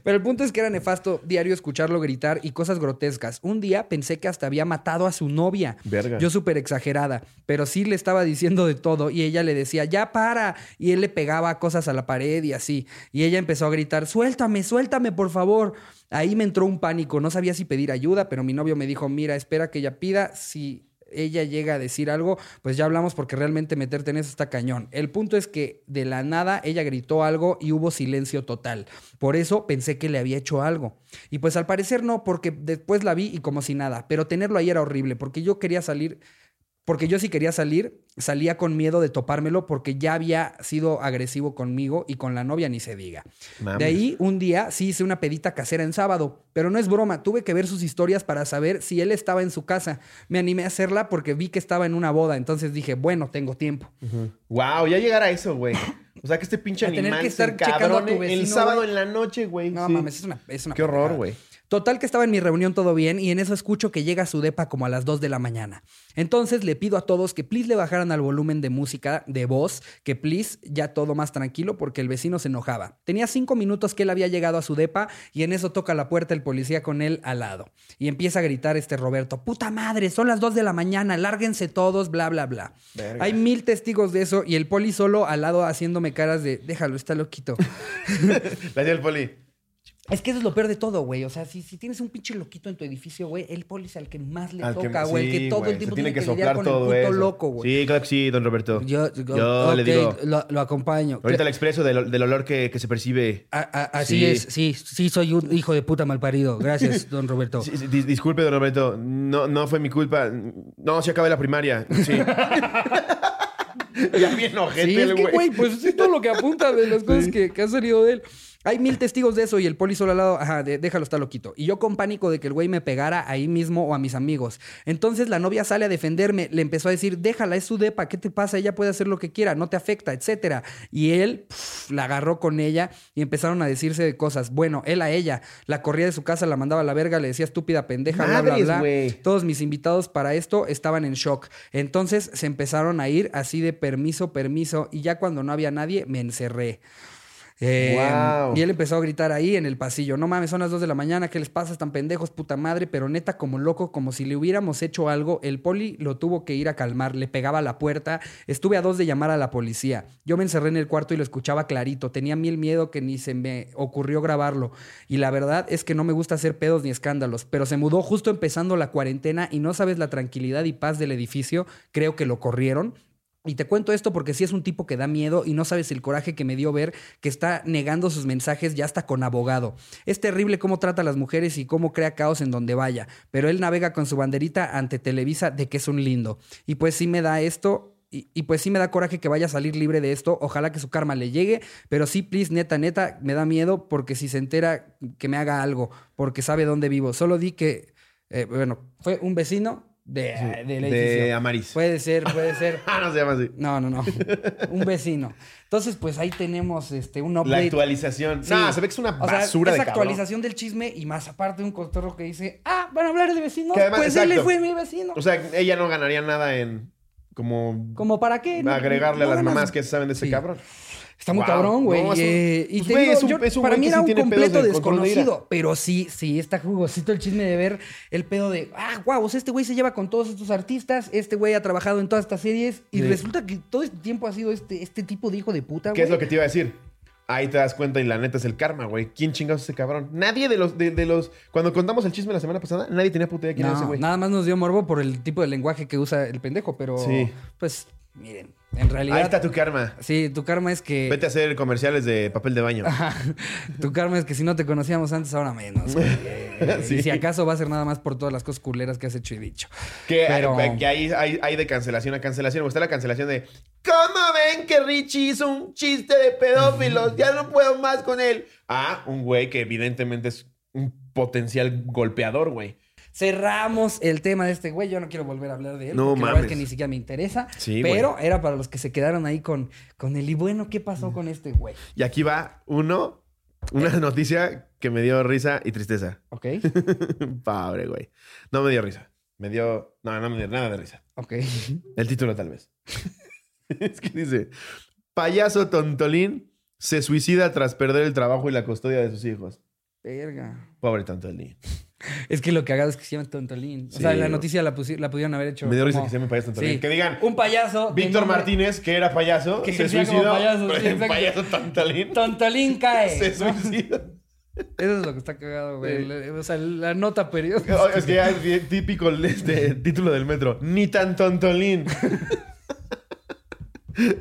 Pero el punto es que era nefasto diario escucharlo gritar y cosas grotescas. Un día pensé que hasta había matado a su novia. Verga. Yo súper exagerada, pero sí le estaba diciendo de todo y ella le decía, ya para. Y él le pegaba cosas a la pared y así. Y ella empezó a gritar, suéltame, suéltame, por favor. Ahí me entró un pánico, no sabía si pedir ayuda, pero mi novio me dijo, mira, espera que ella pida, si ella llega a decir algo, pues ya hablamos porque realmente meterte en eso está cañón. El punto es que de la nada ella gritó algo y hubo silencio total. Por eso pensé que le había hecho algo. Y pues al parecer no, porque después la vi y como si nada. Pero tenerlo ahí era horrible, porque yo quería salir porque yo si quería salir, salía con miedo de topármelo porque ya había sido agresivo conmigo y con la novia ni se diga. Mames. De ahí, un día sí hice una pedita casera en sábado, pero no es broma, tuve que ver sus historias para saber si él estaba en su casa. Me animé a hacerla porque vi que estaba en una boda, entonces dije, bueno, tengo tiempo. Wow, ya llegar a eso, güey. O sea, que este pinche A tener animal que estar checando a tu vecino, el sábado güey. en la noche, güey. No Sí. mames, es una, es una Qué horror, güey. Total que estaba en mi reunión todo bien y en eso escucho que llega a su depa como a las 2 de la mañana. Entonces le pido a todos que please le bajaran al volumen de música, de voz, que please ya todo más tranquilo porque el vecino se enojaba. Tenía cinco minutos que él había llegado a su depa y en eso toca la puerta el policía con él al lado. Y empieza a gritar este Roberto, puta madre, son las 2 de la mañana, lárguense todos, bla, bla, bla. Verga. Hay mil testigos de eso y el poli solo al lado haciéndome caras de, déjalo, está loquito. La hacía el poli. Es que eso es lo peor de todo, güey. O sea, si, si tienes un pinche loquito en tu edificio, güey, el poli es al que más le Al que- toca, güey. sí, que todo güey, el tiempo se tiene, que, lidiar soplar con todo el puto eso. loco, güey. Sí, claro que sí, don Roberto. Yo, Yo le digo. Lo, lo acompaño. Ahorita le expreso del, del olor que, que se percibe. A- a- así Sí. es, sí, sí soy un hijo de puta malparido. Gracias, don Roberto. Sí, sí, dis- disculpe, don Roberto. No, no fue mi culpa. No, sí acabé la primaria. Sí. ya bien ojete Sí, es el que, güey. güey, pues es todo lo que apunta de las cosas que, que han salido de él. Hay mil testigos de eso y el poli solo al lado, ajá, de- déjalo, está loquito. Y yo con pánico de que el güey me pegara ahí mismo o a mis amigos. Entonces la novia sale a defenderme, le empezó a decir, déjala, es su depa, ¿qué te pasa? Ella puede hacer lo que quiera, no te afecta, etcétera. Y él la agarró con ella y empezaron a decirse de cosas. Bueno, él a ella, la corría de su casa, la mandaba a la verga, le decía estúpida pendeja, bla, bla, bla. Todos mis invitados para esto estaban en shock. Entonces se empezaron a ir así de permiso, permiso. Y ya cuando no había nadie, me encerré. Eh, Guau. Y él empezó a gritar ahí en el pasillo. No mames, son las 2 de la mañana, ¿qué les pasa? Están pendejos, puta madre. Pero neta, como loco, como si le hubiéramos hecho algo, el poli lo tuvo que ir a calmar. Le pegaba a la puerta. Estuve a dos de llamar a la policía. Yo me encerré en el cuarto y lo escuchaba clarito. Tenía mil miedo que ni se me ocurrió grabarlo. Y la verdad es que no me gusta hacer pedos ni escándalos. Pero se mudó justo empezando la cuarentena y no sabes la tranquilidad y paz del edificio. Creo que lo corrieron. Y te cuento esto porque sí es un tipo que da miedo y no sabes el coraje que me dio ver que está negando sus mensajes ya hasta con abogado. Es terrible cómo trata a las mujeres y cómo crea caos en donde vaya, pero él navega con su banderita ante Televisa de que es un lindo. Y pues sí me da esto. Y, pues sí me da coraje que vaya a salir libre de esto. Ojalá que su karma le llegue. Pero sí, please, neta, neta, me da miedo porque si se entera que me haga algo, porque sabe dónde vivo. Solo di que, eh, bueno, fue un vecino de, del de. Amaris. Puede ser, puede ser. Ah, no se llama así. No, no, no. Un vecino. Entonces, pues ahí tenemos este, un La actualización. Sí. No, se ve que es una O sea, basura es de cabrón. actualización del chisme y más aparte un cotorro que dice, ah, van a hablar de vecinos, Que además- pues él le exacto. fue mi vecino. O sea, ella no ganaría nada en como ¿Como para qué? Agregarle no a las mamás que saben de ese Sí. cabrón. Está muy Wow. cabrón, güey. No, Eh, y pues, te güey, digo, es un- yo- es un para güey mí era un completo de de desconocido. Pero sí, sí, está jugosito el chisme de ver el pedo de, ah, guau, o sea, este güey se lleva con todos estos artistas, este güey ha trabajado en todas estas series y Sí. resulta que todo este tiempo ha sido este, este tipo de hijo de puta, ¿Qué es güey. lo que te iba a decir? Ahí te das cuenta y la neta es el karma, güey. ¿Quién chingados es ese cabrón? Nadie de los, de, de los... Cuando contamos el chisme la semana pasada, nadie tenía puta idea quién era ese No, güey. nada más nos dio morbo por el tipo de lenguaje que usa el pendejo, pero Sí. pues miren, en realidad Ahí está tu karma. sí, tu karma es que Vete a hacer comerciales de papel de baño. tu karma es que si no te conocíamos antes ahora menos. Eh, Sí. Y si acaso va a ser nada más por todas las cosas culeras que has hecho y dicho. Que, Pero- eh, que ahí hay, hay de cancelación a cancelación. Me gusta la cancelación de ¿Cómo ven que Richie hizo un chiste de pedófilos? Ya no puedo más con él. Ah, un güey que evidentemente es un potencial golpeador, güey. Cerramos el tema de este güey. Yo no quiero volver a hablar de él. No porque la verdad mames. es que ni siquiera me interesa. Sí, pero era para los que se quedaron ahí con, con el y bueno, ¿qué pasó con este güey? Y aquí va uno, una noticia que me dio risa y tristeza. ¿Ok? Pobre, güey. No me dio risa. Me dio... No, no me dio nada de risa. Ok. El título tal vez. es que dice, payaso tontolín se suicida tras perder el trabajo y la custodia de sus hijos. Verga. Pobre Tontolín. Es que lo que hagas es que se llama Tontolín. O sea, la noticia la, la pudieron haber hecho. Me dio risa como- que se llame payaso Tontolín. Sí. Que digan, Un payaso. Víctor nombre- Martínez, que era payaso, Que se suicidó. payaso, sí, payaso Tontolín. Tontolín cae. Se suicidó. Eso es lo que está cagado, güey. O sea, la nota periódica. Oh, Es que ya es típico el- este título del metro. Ni tan tontolín.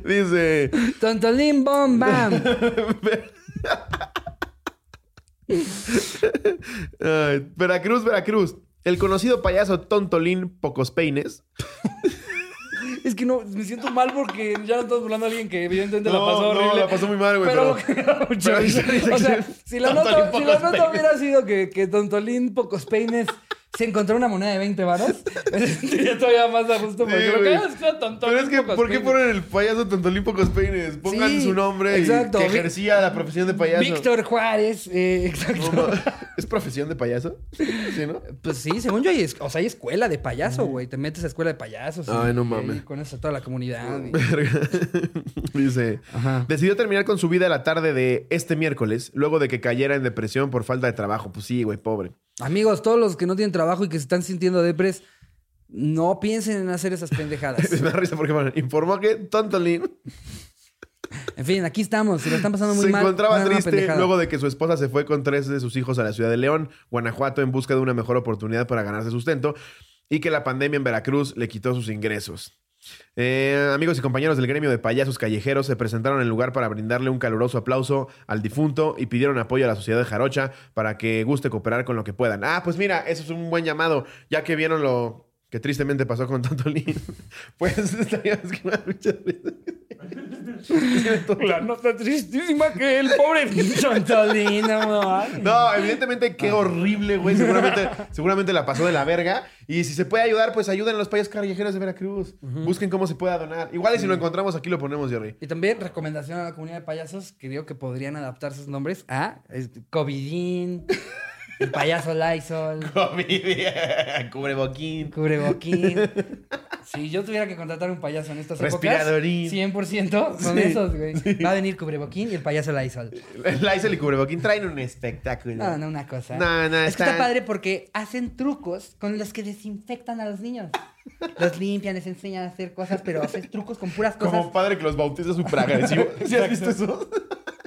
Dice. Tontolín, bom, Veracruz, Veracruz. El conocido payaso Tontolín Pocos Peines. Es que no, me siento mal porque ya no estamos hablando a alguien que evidentemente la No, pasó no, horrible. la pasó muy mal, güey, Pero, pero- pero O sea, si la nota, si la nota hubiera sido que, que Tontolín pocos peines se encontró una moneda de 20 varos, sería todavía más a gusto porque Sí, lo que es que Tontolín Pero es que, ¿por qué ponen el payaso Tontolín Pocos Peines? Pongan Sí, su nombre exacto. y que ejercía la profesión de payaso. Víctor Juárez, eh, exacto. No, no. ¿Es profesión de payaso? Sí, ¿no? Pues sí, según yo, hay, es- o sea, hay escuela de payaso, güey. Te metes a escuela de payasos. y- Ay, no mames. Conoces a toda la comunidad. y-. Dice, Ajá. decidió terminar con su vida la tarde de este miércoles, luego de que cayera en depresión por falta de trabajo. Pues sí, güey, pobre. Amigos, todos los que no tienen trabajo y que se están sintiendo depres, no piensen en hacer esas pendejadas. Me da risa porque bueno, informó que Tontolín En fin, aquí estamos. Si lo están pasando muy se mal. encontraba hagan una triste luego de que su esposa se fue con tres de sus hijos a la ciudad de León, Guanajuato, en busca de una mejor oportunidad para ganarse sustento y que la pandemia en Veracruz le quitó sus ingresos. Eh, amigos y compañeros del gremio de payasos callejeros se presentaron en el lugar para brindarle un caluroso aplauso al difunto y pidieron apoyo a la sociedad de Jarocha para que guste cooperar con lo que puedan. Ah, pues mira, eso es un buen llamado, ya que vieron lo que tristemente pasó con Tontolín. Pues estaríamos que me da mucha risa. La nota tristísima que el pobre Tontolín, no, No, evidentemente qué horrible, güey. Seguramente, seguramente la pasó de la verga. Y si se puede ayudar, pues ayuden a los payasos callejeros de Veracruz. Busquen cómo se pueda donar. Igual y si lo encontramos aquí lo ponemos, Jerry. Y también recomendación a la comunidad de payasos que digo que podrían adaptar sus nombres a este, Covidín, el payaso Lysol, Cubreboquín. Cubreboquín. Si yo tuviera que contratar un payaso en estas Respiradorín. épocas, 100% son Sí, esos, güey. Va a venir Cubreboquín y el payaso Lysol. Lysol y Cubreboquín traen un espectáculo. No, no, una cosa. No, no, es que está- está padre porque hacen trucos con los que desinfectan a los niños. Los limpian, les enseñan a hacer cosas, pero hacen trucos con puras cosas. Como padre que los bautiza súper agresivo. ¿Sí has visto eso?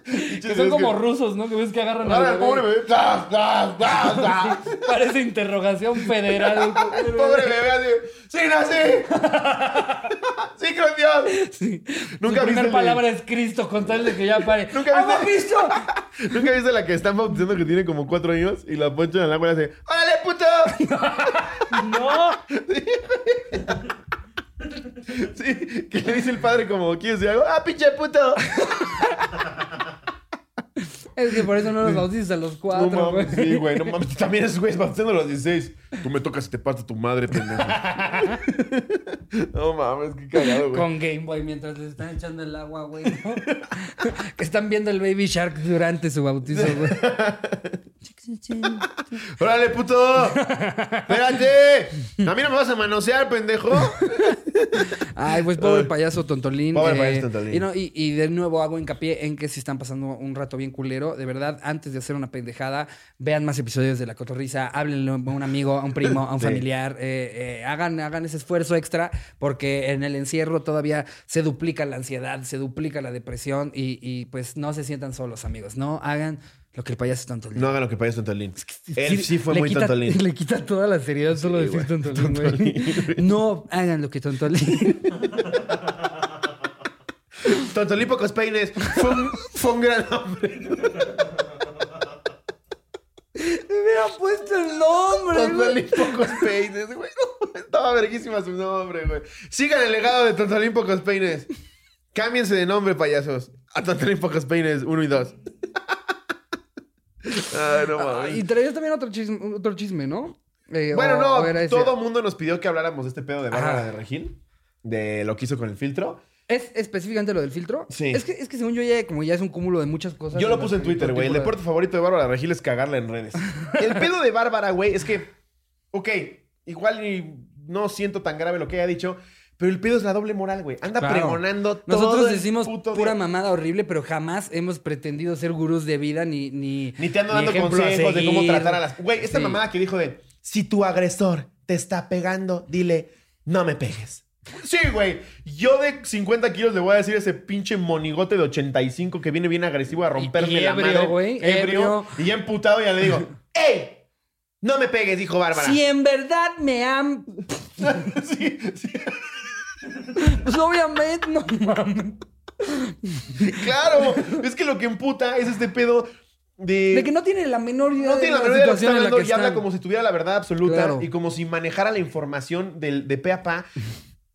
Que son como rusos, ¿no? Que ves que agarran al el pobre bebé. ¡Zas, zas, zas, zas! Parece interrogación federal. El pobre bebé así. ¡Sí, nací! ¡Sí, creo en Dios! Sí. Nunca Su primera el palabra es Cristo, con tal de que ya pare. Nunca ¡Agua viste- Cristo! ¿Nunca viste la que están bautizando que tiene como cuatro años y la ponchan al agua y hace ¡Órale, puto! ¡No! Sí, que le dice el padre como, ¿quieres decir algo? ¡Ah, pinche puto! Es que por eso no los bautizas a los cuatro, no güey. sí, güey, no mames. También esos güeyes bautizando a los 16. Tú me tocas y te parto tu madre, pendejo. no mames, qué cagado, güey. Con Game Boy mientras les están echando el agua, güey. ¿no? que están viendo el Baby Shark durante su bautizo, güey. ¡Órale, puto! ¡Espérate! ¿A mí no me vas a manosear, pendejo? Ay, pues pobre payaso tontolín. Pobre eh, payaso tontolín. Y, no, y, y de nuevo hago hincapié en que si están pasando un rato bien culero, de verdad, antes de hacer una pendejada, vean más episodios de La Cotorrisa, háblenle a un amigo, a un primo, a un Sí. familiar, eh, eh, hagan, hagan ese esfuerzo extra, porque en el encierro todavía se duplica la ansiedad, se duplica la depresión y, y, pues no se sientan solos, amigos. No hagan lo que el payaso tontolín. No hagan lo que payaso Tontolín. Él sí fue le muy quita, tontolín. Le quita toda la seriedad solo Sí, decir güey. tontolín, güey. No hagan lo que tontolín. Tontolín Pocos Peines fue un, fue un gran hombre. Me hubiera puesto el nombre. Tontolín Pocos Peines, güey. No, estaba verguísima su nombre, güey. Sigan el legado de Tontolín Pocos Peines. Cámbiense de nombre, payasos. A Tontolín Pocos Peines 1 y 2. Ay, no Ah, mames. y traías también otro chisme, otro chisme ¿no? Eh, Bueno, o- no, o todo mundo nos pidió que habláramos de este pedo de Bárbara de Regil. De lo que hizo con el filtro. ¿Es específicamente lo del filtro? Sí. Es que, es que según yo ya, como ya es un cúmulo de muchas cosas. Yo lo puse en Twitter, güey. El deporte favorito de Bárbara Regil es cagarla en redes. El pedo de Bárbara, güey, es que, ok, igual y no siento tan grave lo que haya dicho, Pero el pedo es la doble moral, güey. Anda Claro. pregonando todo Nosotros decimos puto pura día. mamada horrible, pero jamás hemos pretendido ser gurús de vida ni ni Ni te ando dando consejos de cómo tratar a las. Güey, esta Sí. mamada que dijo de si tu agresor te está pegando, dile, no me pegues. Sí, güey. Yo de 50 kilos le voy a decir ese pinche monigote de 85 que viene bien agresivo a romperme Y- y la ebrio, madre. güey, ebrio. Y ya emputado ya le digo, ¡Ey! No me pegues, dijo Bárbara. Si en verdad me han Sí, sí. pues obviamente no mames. Claro. Es que lo que emputa es este pedo de. De que no tiene la menor idea No de tiene la menor idea de lo que está hablando y habla como si tuviera la verdad absoluta Claro. y como si manejara la información del, de pe a pa.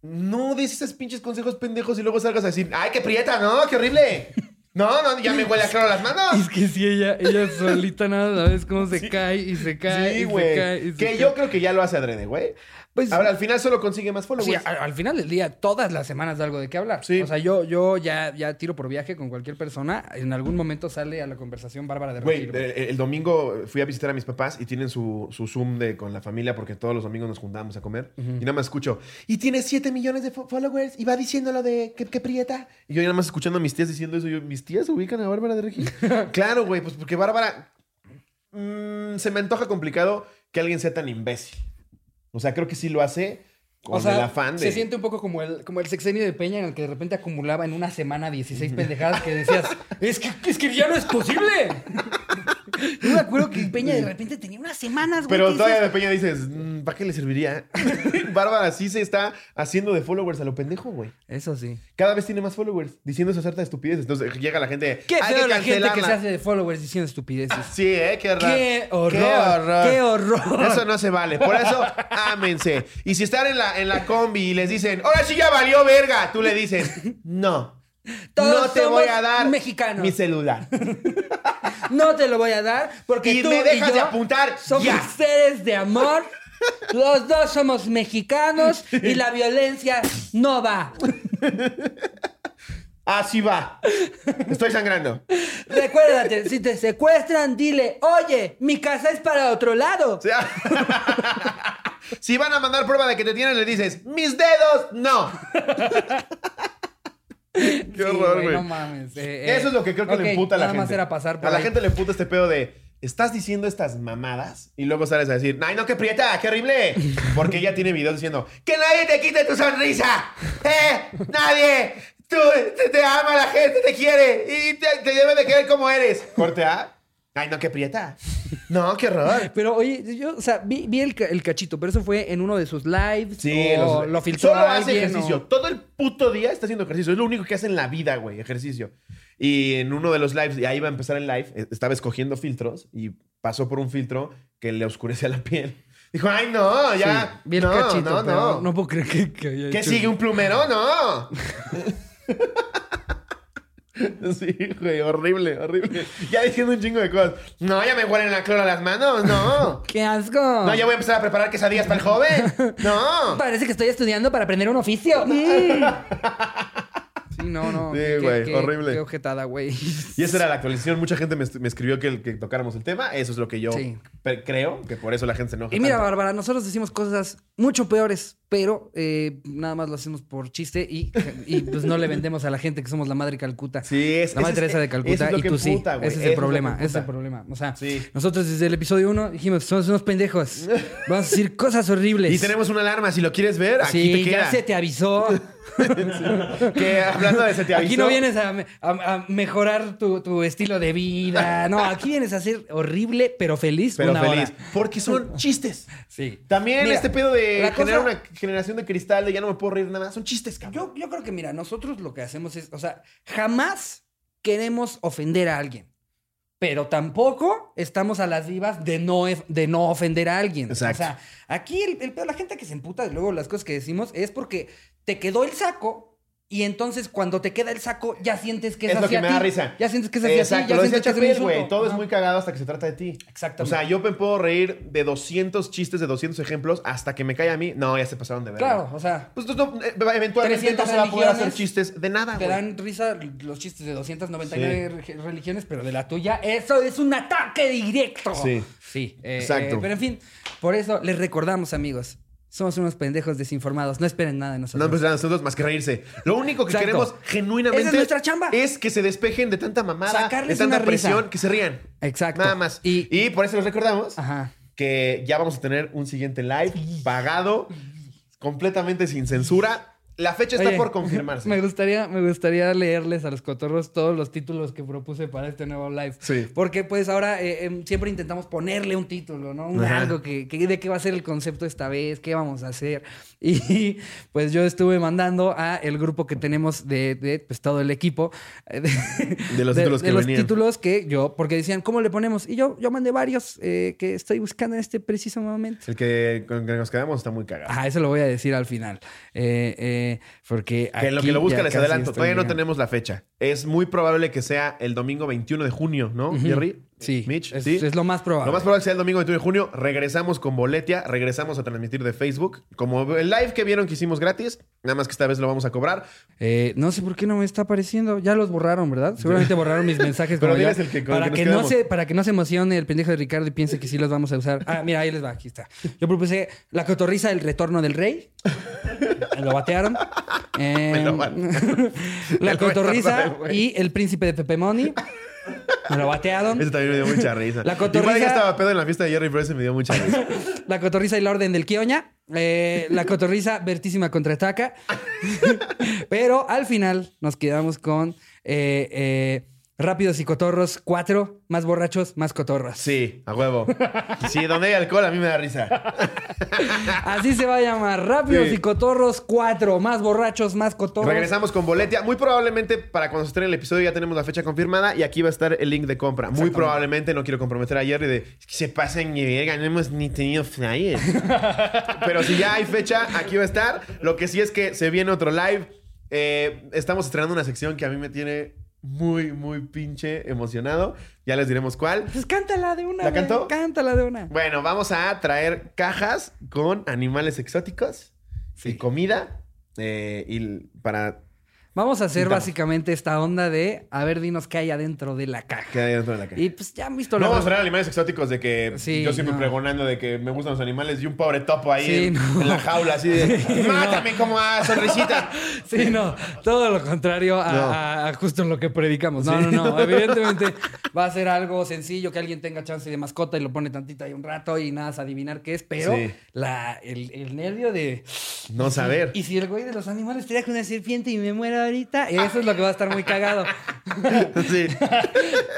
No des esos pinches consejos pendejos y luego salgas a decir, ¡ay, qué prieta, no! ¡Qué horrible! No, no, ya me huele a claro las manos. Es que si ella, ella solita nada, ¿sabes cómo se Sí. cae y se cae Sí, y se güey. cae y se Que cae? yo creo que ya lo hace adrede, güey. Pues, Ahora, al final solo consigue más followers. Sí, al, al final del día, todas las semanas da algo de qué hablar. Sí. O sea, yo, yo ya, ya tiro por viaje con cualquier persona. En algún momento sale a la conversación Bárbara de Güey, Regil. güey. el, el domingo fui a visitar a mis papás y tienen su, su Zoom de, con la familia porque todos los domingos nos juntábamos a comer. Y nada más escucho, y tiene 7 millones de fo- followers y va diciendo lo de que, que prieta. Y yo nada más escuchando a mis tías diciendo eso. Yo, ¿mis tías ubican a Bárbara de Regil? claro, güey, pues porque Bárbara... mm, se me antoja complicado que alguien sea tan imbécil. O sea, creo que sí lo hace con O sea, el afán de... se siente un poco como el, como el sexenio de Peña en el que de repente acumulaba en una semana 16 pendejadas que decías, es que, es que ya no es posible. Yo me acuerdo que Peña de repente tenía unas semanas, güey. Pero todavía de Peña dices, "Mm, ¿para qué le serviría? Bárbara sí se está haciendo de followers a lo pendejo, güey. Eso sí. Cada vez tiene más followers diciendo esas hartas estupideces. Entonces llega la gente. Qué "Hay que la gente que se cancelarla". hace de followers diciendo estupideces. Sí, ¿eh? Qué horror. ¡Qué horror! Qué horror. ¡Qué horror! Eso no se vale. Por eso, ámense. Y si están en la, en la combi y les dicen, ahora sí ya valió verga, tú le dices, no. Todos no te voy a dar mexicanos. mi celular. No te lo voy a dar porque Y tú me dejas y yo de apuntar somos ya. seres de amor. Los dos somos mexicanos y la violencia no va. Así va. Estoy sangrando. Recuérdate, si te secuestran, dile, oye, mi casa es para otro lado. Si van a mandar prueba de que te tienen, le dices, mis dedos, no. Qué Sí, horror, güey. No mames. eh, eh. Eso es lo que creo que le emputa a la nada gente. más era pasar por A la ahí. gente le emputa este pedo de, estás diciendo estas mamadas y luego sales a decir, ay, no, qué prieta, qué horrible. Porque ella tiene videos diciendo, que nadie te quite tu sonrisa. ¿Eh? Nadie. Tú te, te ama la gente, te quiere y te, te debe de querer como eres. Corte A. Ay, no, qué prieta. No, qué horror. Pero oye, yo, o sea, vi, vi el, el cachito, pero eso fue en uno de sus lives. Sí, o los- lo filtró Solo hace alguien, ejercicio. o- Todo el puto día está haciendo ejercicio. Es lo único que hace en la vida, güey, ejercicio. Y en uno de los lives, y ahí iba a empezar el live, eh, estaba escogiendo filtros y pasó por un filtro que le oscurece la piel. Dijo, ay, no, ya. Sí, vi el no, cachito, no, pero no. no puedo creer que, que haya ¿Qué hecho sigue? ¿Un plumero? No. Sí, güey, horrible, horrible. Ya diciendo un chingo de cosas. No, ya me huelen la clora las manos, no. ¡Qué asco! No, ya voy a empezar a preparar quesadillas para el joven. No. Parece que estoy estudiando para aprender un oficio. Sí, no, no. Sí, güey, qué- horrible. Qué ojetada, güey. Y esa era la actualización. Mucha gente me, me escribió que, que tocáramos el tema. Eso es lo que yo Sí. creo, que por eso la gente se enoja. Y mira, tanto. Bárbara, nosotros decimos cosas mucho peores, pero eh, nada más lo hacemos por chiste y, y, pues no le vendemos a la gente que somos la madre Calcuta. Sí, es, La madre ese- Teresa de Calcuta es y tú sí. ese es el problema, ese es el problema. O sea, Sí. nosotros desde el episodio 1 dijimos, somos unos pendejos. Vamos a decir cosas horribles. Y tenemos una alarma. Si lo quieres ver, aquí Sí, te ya queda. se te avisó. Que hablando de se te avisó. Aquí no vienes a, me- a- a mejorar tu, tu estilo de vida. No, aquí vienes a ser horrible, pero feliz Pero una feliz. hora. Porque son chistes. Sí. También Mira, este pedo de la generar cosa- una generación de cristal de ya no me puedo reír nada. Son chistes, cabrón. Yo, yo creo que, mira, nosotros lo que hacemos es, o sea, jamás queremos ofender a alguien. Pero tampoco estamos a las vivas de no, ef- de no ofender a alguien. Exacto. O sea, aquí el, el peor, la gente que se emputa de luego las cosas que decimos es porque te quedó el saco y entonces cuando te queda el saco ya sientes que es, Es lo que me ti. da risa. Ya sientes que es hacia Exacto, ti. Ya lo decía sientes que es güey. Todo es muy cagado hasta que se trata de ti. Exactamente. O sea, yo me puedo reír de 200 chistes, de 200 ejemplos, hasta que me cae a mí. No, ya se pasaron de ver. Claro, o sea, Pues no, no, eh, eventualmente 300 no se va a poder hacer chistes de nada, te dan risa los chistes de 299 re- religiones, pero de la tuya, eso es un ataque directo. Sí. Sí. eh, Exacto. eh, pero en fin, por eso les recordamos, amigos, Somos unos pendejos desinformados. No esperen nada de No nosotros. pues nada, nosotros más que reírse. Lo único que Exacto. queremos genuinamente es nuestra chamba. es que se despejen de tanta mamada, Sacarles de tanta una risa. presión, que se rían. Exacto. Nada más. Y- Y, por eso les recordamos Ajá. que ya vamos a tener un siguiente live pagado, completamente sin censura. La fecha está Oye, por confirmarse. Me gustaría, me gustaría leerles a los cotorros todos los títulos que propuse para este nuevo live. Sí. Porque pues ahora eh, em, siempre intentamos ponerle un título, ¿no? Un algo que, que- de qué va a ser el concepto esta vez, qué vamos a hacer. Y pues yo estuve mandando a el grupo que tenemos de, de, pues, todo el equipo. eh, De los títulos que los venían. títulos que yo, porque decían, ¿cómo le ponemos? Y yo, yo mandé varios eh, que estoy buscando en este preciso momento. El que con que nos quedamos está muy cagado. Ajá, eso lo voy a decir al final. Eh, porque Que en lo aquí que lo busca ya les adelanto. Todavía no tenemos la fecha. Es muy probable que sea el domingo 21 de junio, ¿no. Jerry? Sí, Mitch, es, ¿sí? es lo más probable. Lo más probable es que sea el domingo 21 de junio. Regresamos con Boletia. Regresamos a transmitir de Facebook. Como el live que vieron que hicimos gratis. Nada más que esta vez lo vamos a cobrar. Eh, no sé por qué no me está apareciendo. Ya los borraron, ¿verdad? Seguramente borraron mis mensajes. Pero diles el que- con el para, que nos que no se, para que no se emocione el pendejo de Ricardo y piense que sí los vamos a usar. Ah, mira, ahí les va. Aquí está. Yo propuse La cotorriza del retorno del rey. Lo batearon. Eh, Me lo la El cotorriza y El príncipe de Pepe Money. Me lo batearon. Eso también me dio mucha risa. La Igual cotorriza- ya estaba pedo en la fiesta de Jerry, pero ese me dio mucha risa. La cotorriza y la orden del Kioña. Eh, la cotorriza vertísima contraataca. Pero al final nos quedamos con eh, eh, Rápidos y Cotorros 4, más borrachos, más cotorros. Sí, a huevo. Sí, donde hay alcohol a mí me da risa. Así se va a llamar. Rápidos Sí. y Cotorros 4, más borrachos, más cotorros. Regresamos con Boletia. Muy probablemente para cuando se estrene el episodio ya tenemos la fecha confirmada y aquí va a estar el link de compra. Muy probablemente, no quiero comprometer a Jerry de "Es que se pasan ni verga, no hemos ni tenido flyer. Pero si ya hay fecha, aquí va a estar. Lo que sí es que se viene otro live. Eh, estamos estrenando una sección que a mí me tiene muy, muy pinche emocionado. Ya les diremos cuál. Pues cántala de una. ¿La canto? Cántala de una. Bueno, vamos a traer cajas con animales exóticos y comida. eh, y para Vamos a hacer básicamente esta onda de a ver, dinos qué hay adentro de la caja. que hay dentro de la caja. Y pues ya han visto No la- vamos a traer animales exóticos de que Sí, yo siempre no. pregonando de que me gustan los animales y un pobre topo ahí Sí, en, no. en la jaula así de mátame como a sonrisita. Sí, no, todo lo contrario a, No. justo en lo que predicamos. No, Sí. no, no. Evidentemente va a ser algo sencillo que alguien tenga chance de mascota y lo pone tantito ahí un rato y nada, a adivinar qué es, pero Sí. la, el, el nervio de. No saber. Y si el güey de los animales trae una serpiente y me muero ahorita, eso es lo que va a estar muy cagado. Sí.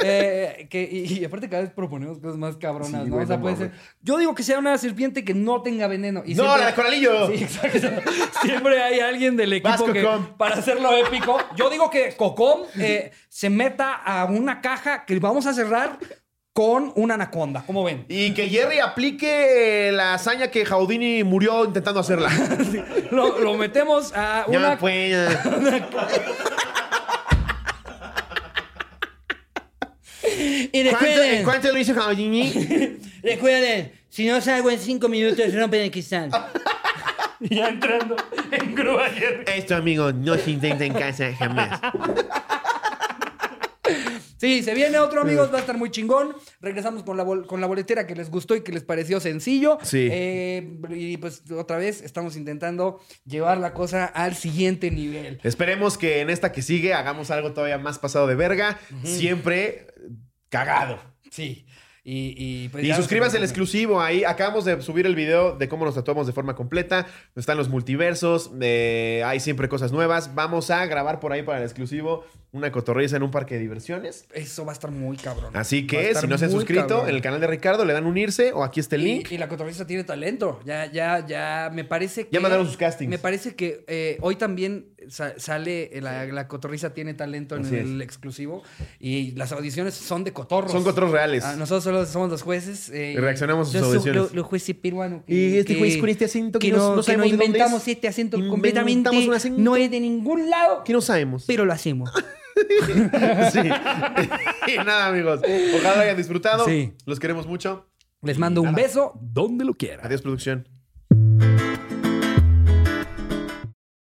Eh, que, y, y aparte cada vez proponemos cosas más cabronas, Sí, ¿no? güey, o sea, puede ser. Yo digo que sea una serpiente que no tenga veneno. Y No, siempre- la de coralillo. Sí, exacto. Siempre hay alguien del equipo que, para hacerlo épico. Yo digo que Cocom eh, se meta a una caja que vamos a cerrar con una anaconda. ¿Cómo ven? Y que Jerry aplique la hazaña que Jaudini murió intentando hacerla. Lo, lo metemos a una. Ya, pues, ya. Y ¿Cuánto, recuerden, ¿Cuánto lo hizo Jaudini? recuerden, si no salgo en cinco minutos, rompen el cristal. ya entrando en grúa, Jerry. Esto, amigo, no se intenta en casa jamás. Sí, se viene otro, amigos. Va a estar muy chingón. Regresamos con la, bol- con la boletera que les gustó y que les pareció sencillo. Sí. Eh, y pues otra vez estamos intentando llevar la cosa al siguiente nivel. Esperemos que en esta que sigue hagamos algo todavía más pasado de verga. Siempre cagado. Sí. Y, y, pues Y suscríbanse al exclusivo ahí. Acabamos de subir el video de cómo nos tatuamos de forma completa. Están los multiversos. eh, hay siempre cosas nuevas. Vamos a grabar por ahí para el exclusivo una cotorriza en un parque de diversiones. Eso va a estar muy cabrón. Así que si no se han suscrito cabrón. en el canal de Ricardo, le dan unirse o aquí está el link. Y, la cotorriza tiene talento. Ya, ya, ya, me parece que. Ya mandaron sus castings. Me parece que eh, hoy también sa- sale. La, la cotorriza tiene talento en Así el exclusivo. Y las audiciones son de cotorros. Son cotorros reales. Ah, nosotros solo somos los jueces. eh, Y reaccionamos a sus audiciones. lo- Los jueces peruanos. Y este que- juez con este acento que que no- no, que no inventamos es. este acento completamente. un acento. No es de ningún lado. Que no sabemos. Pero lo hacemos. sí. y nada, amigos. Ojalá lo hayan disfrutado. Sí. Los queremos mucho. Les mando un beso donde lo quieran. Adiós, producción.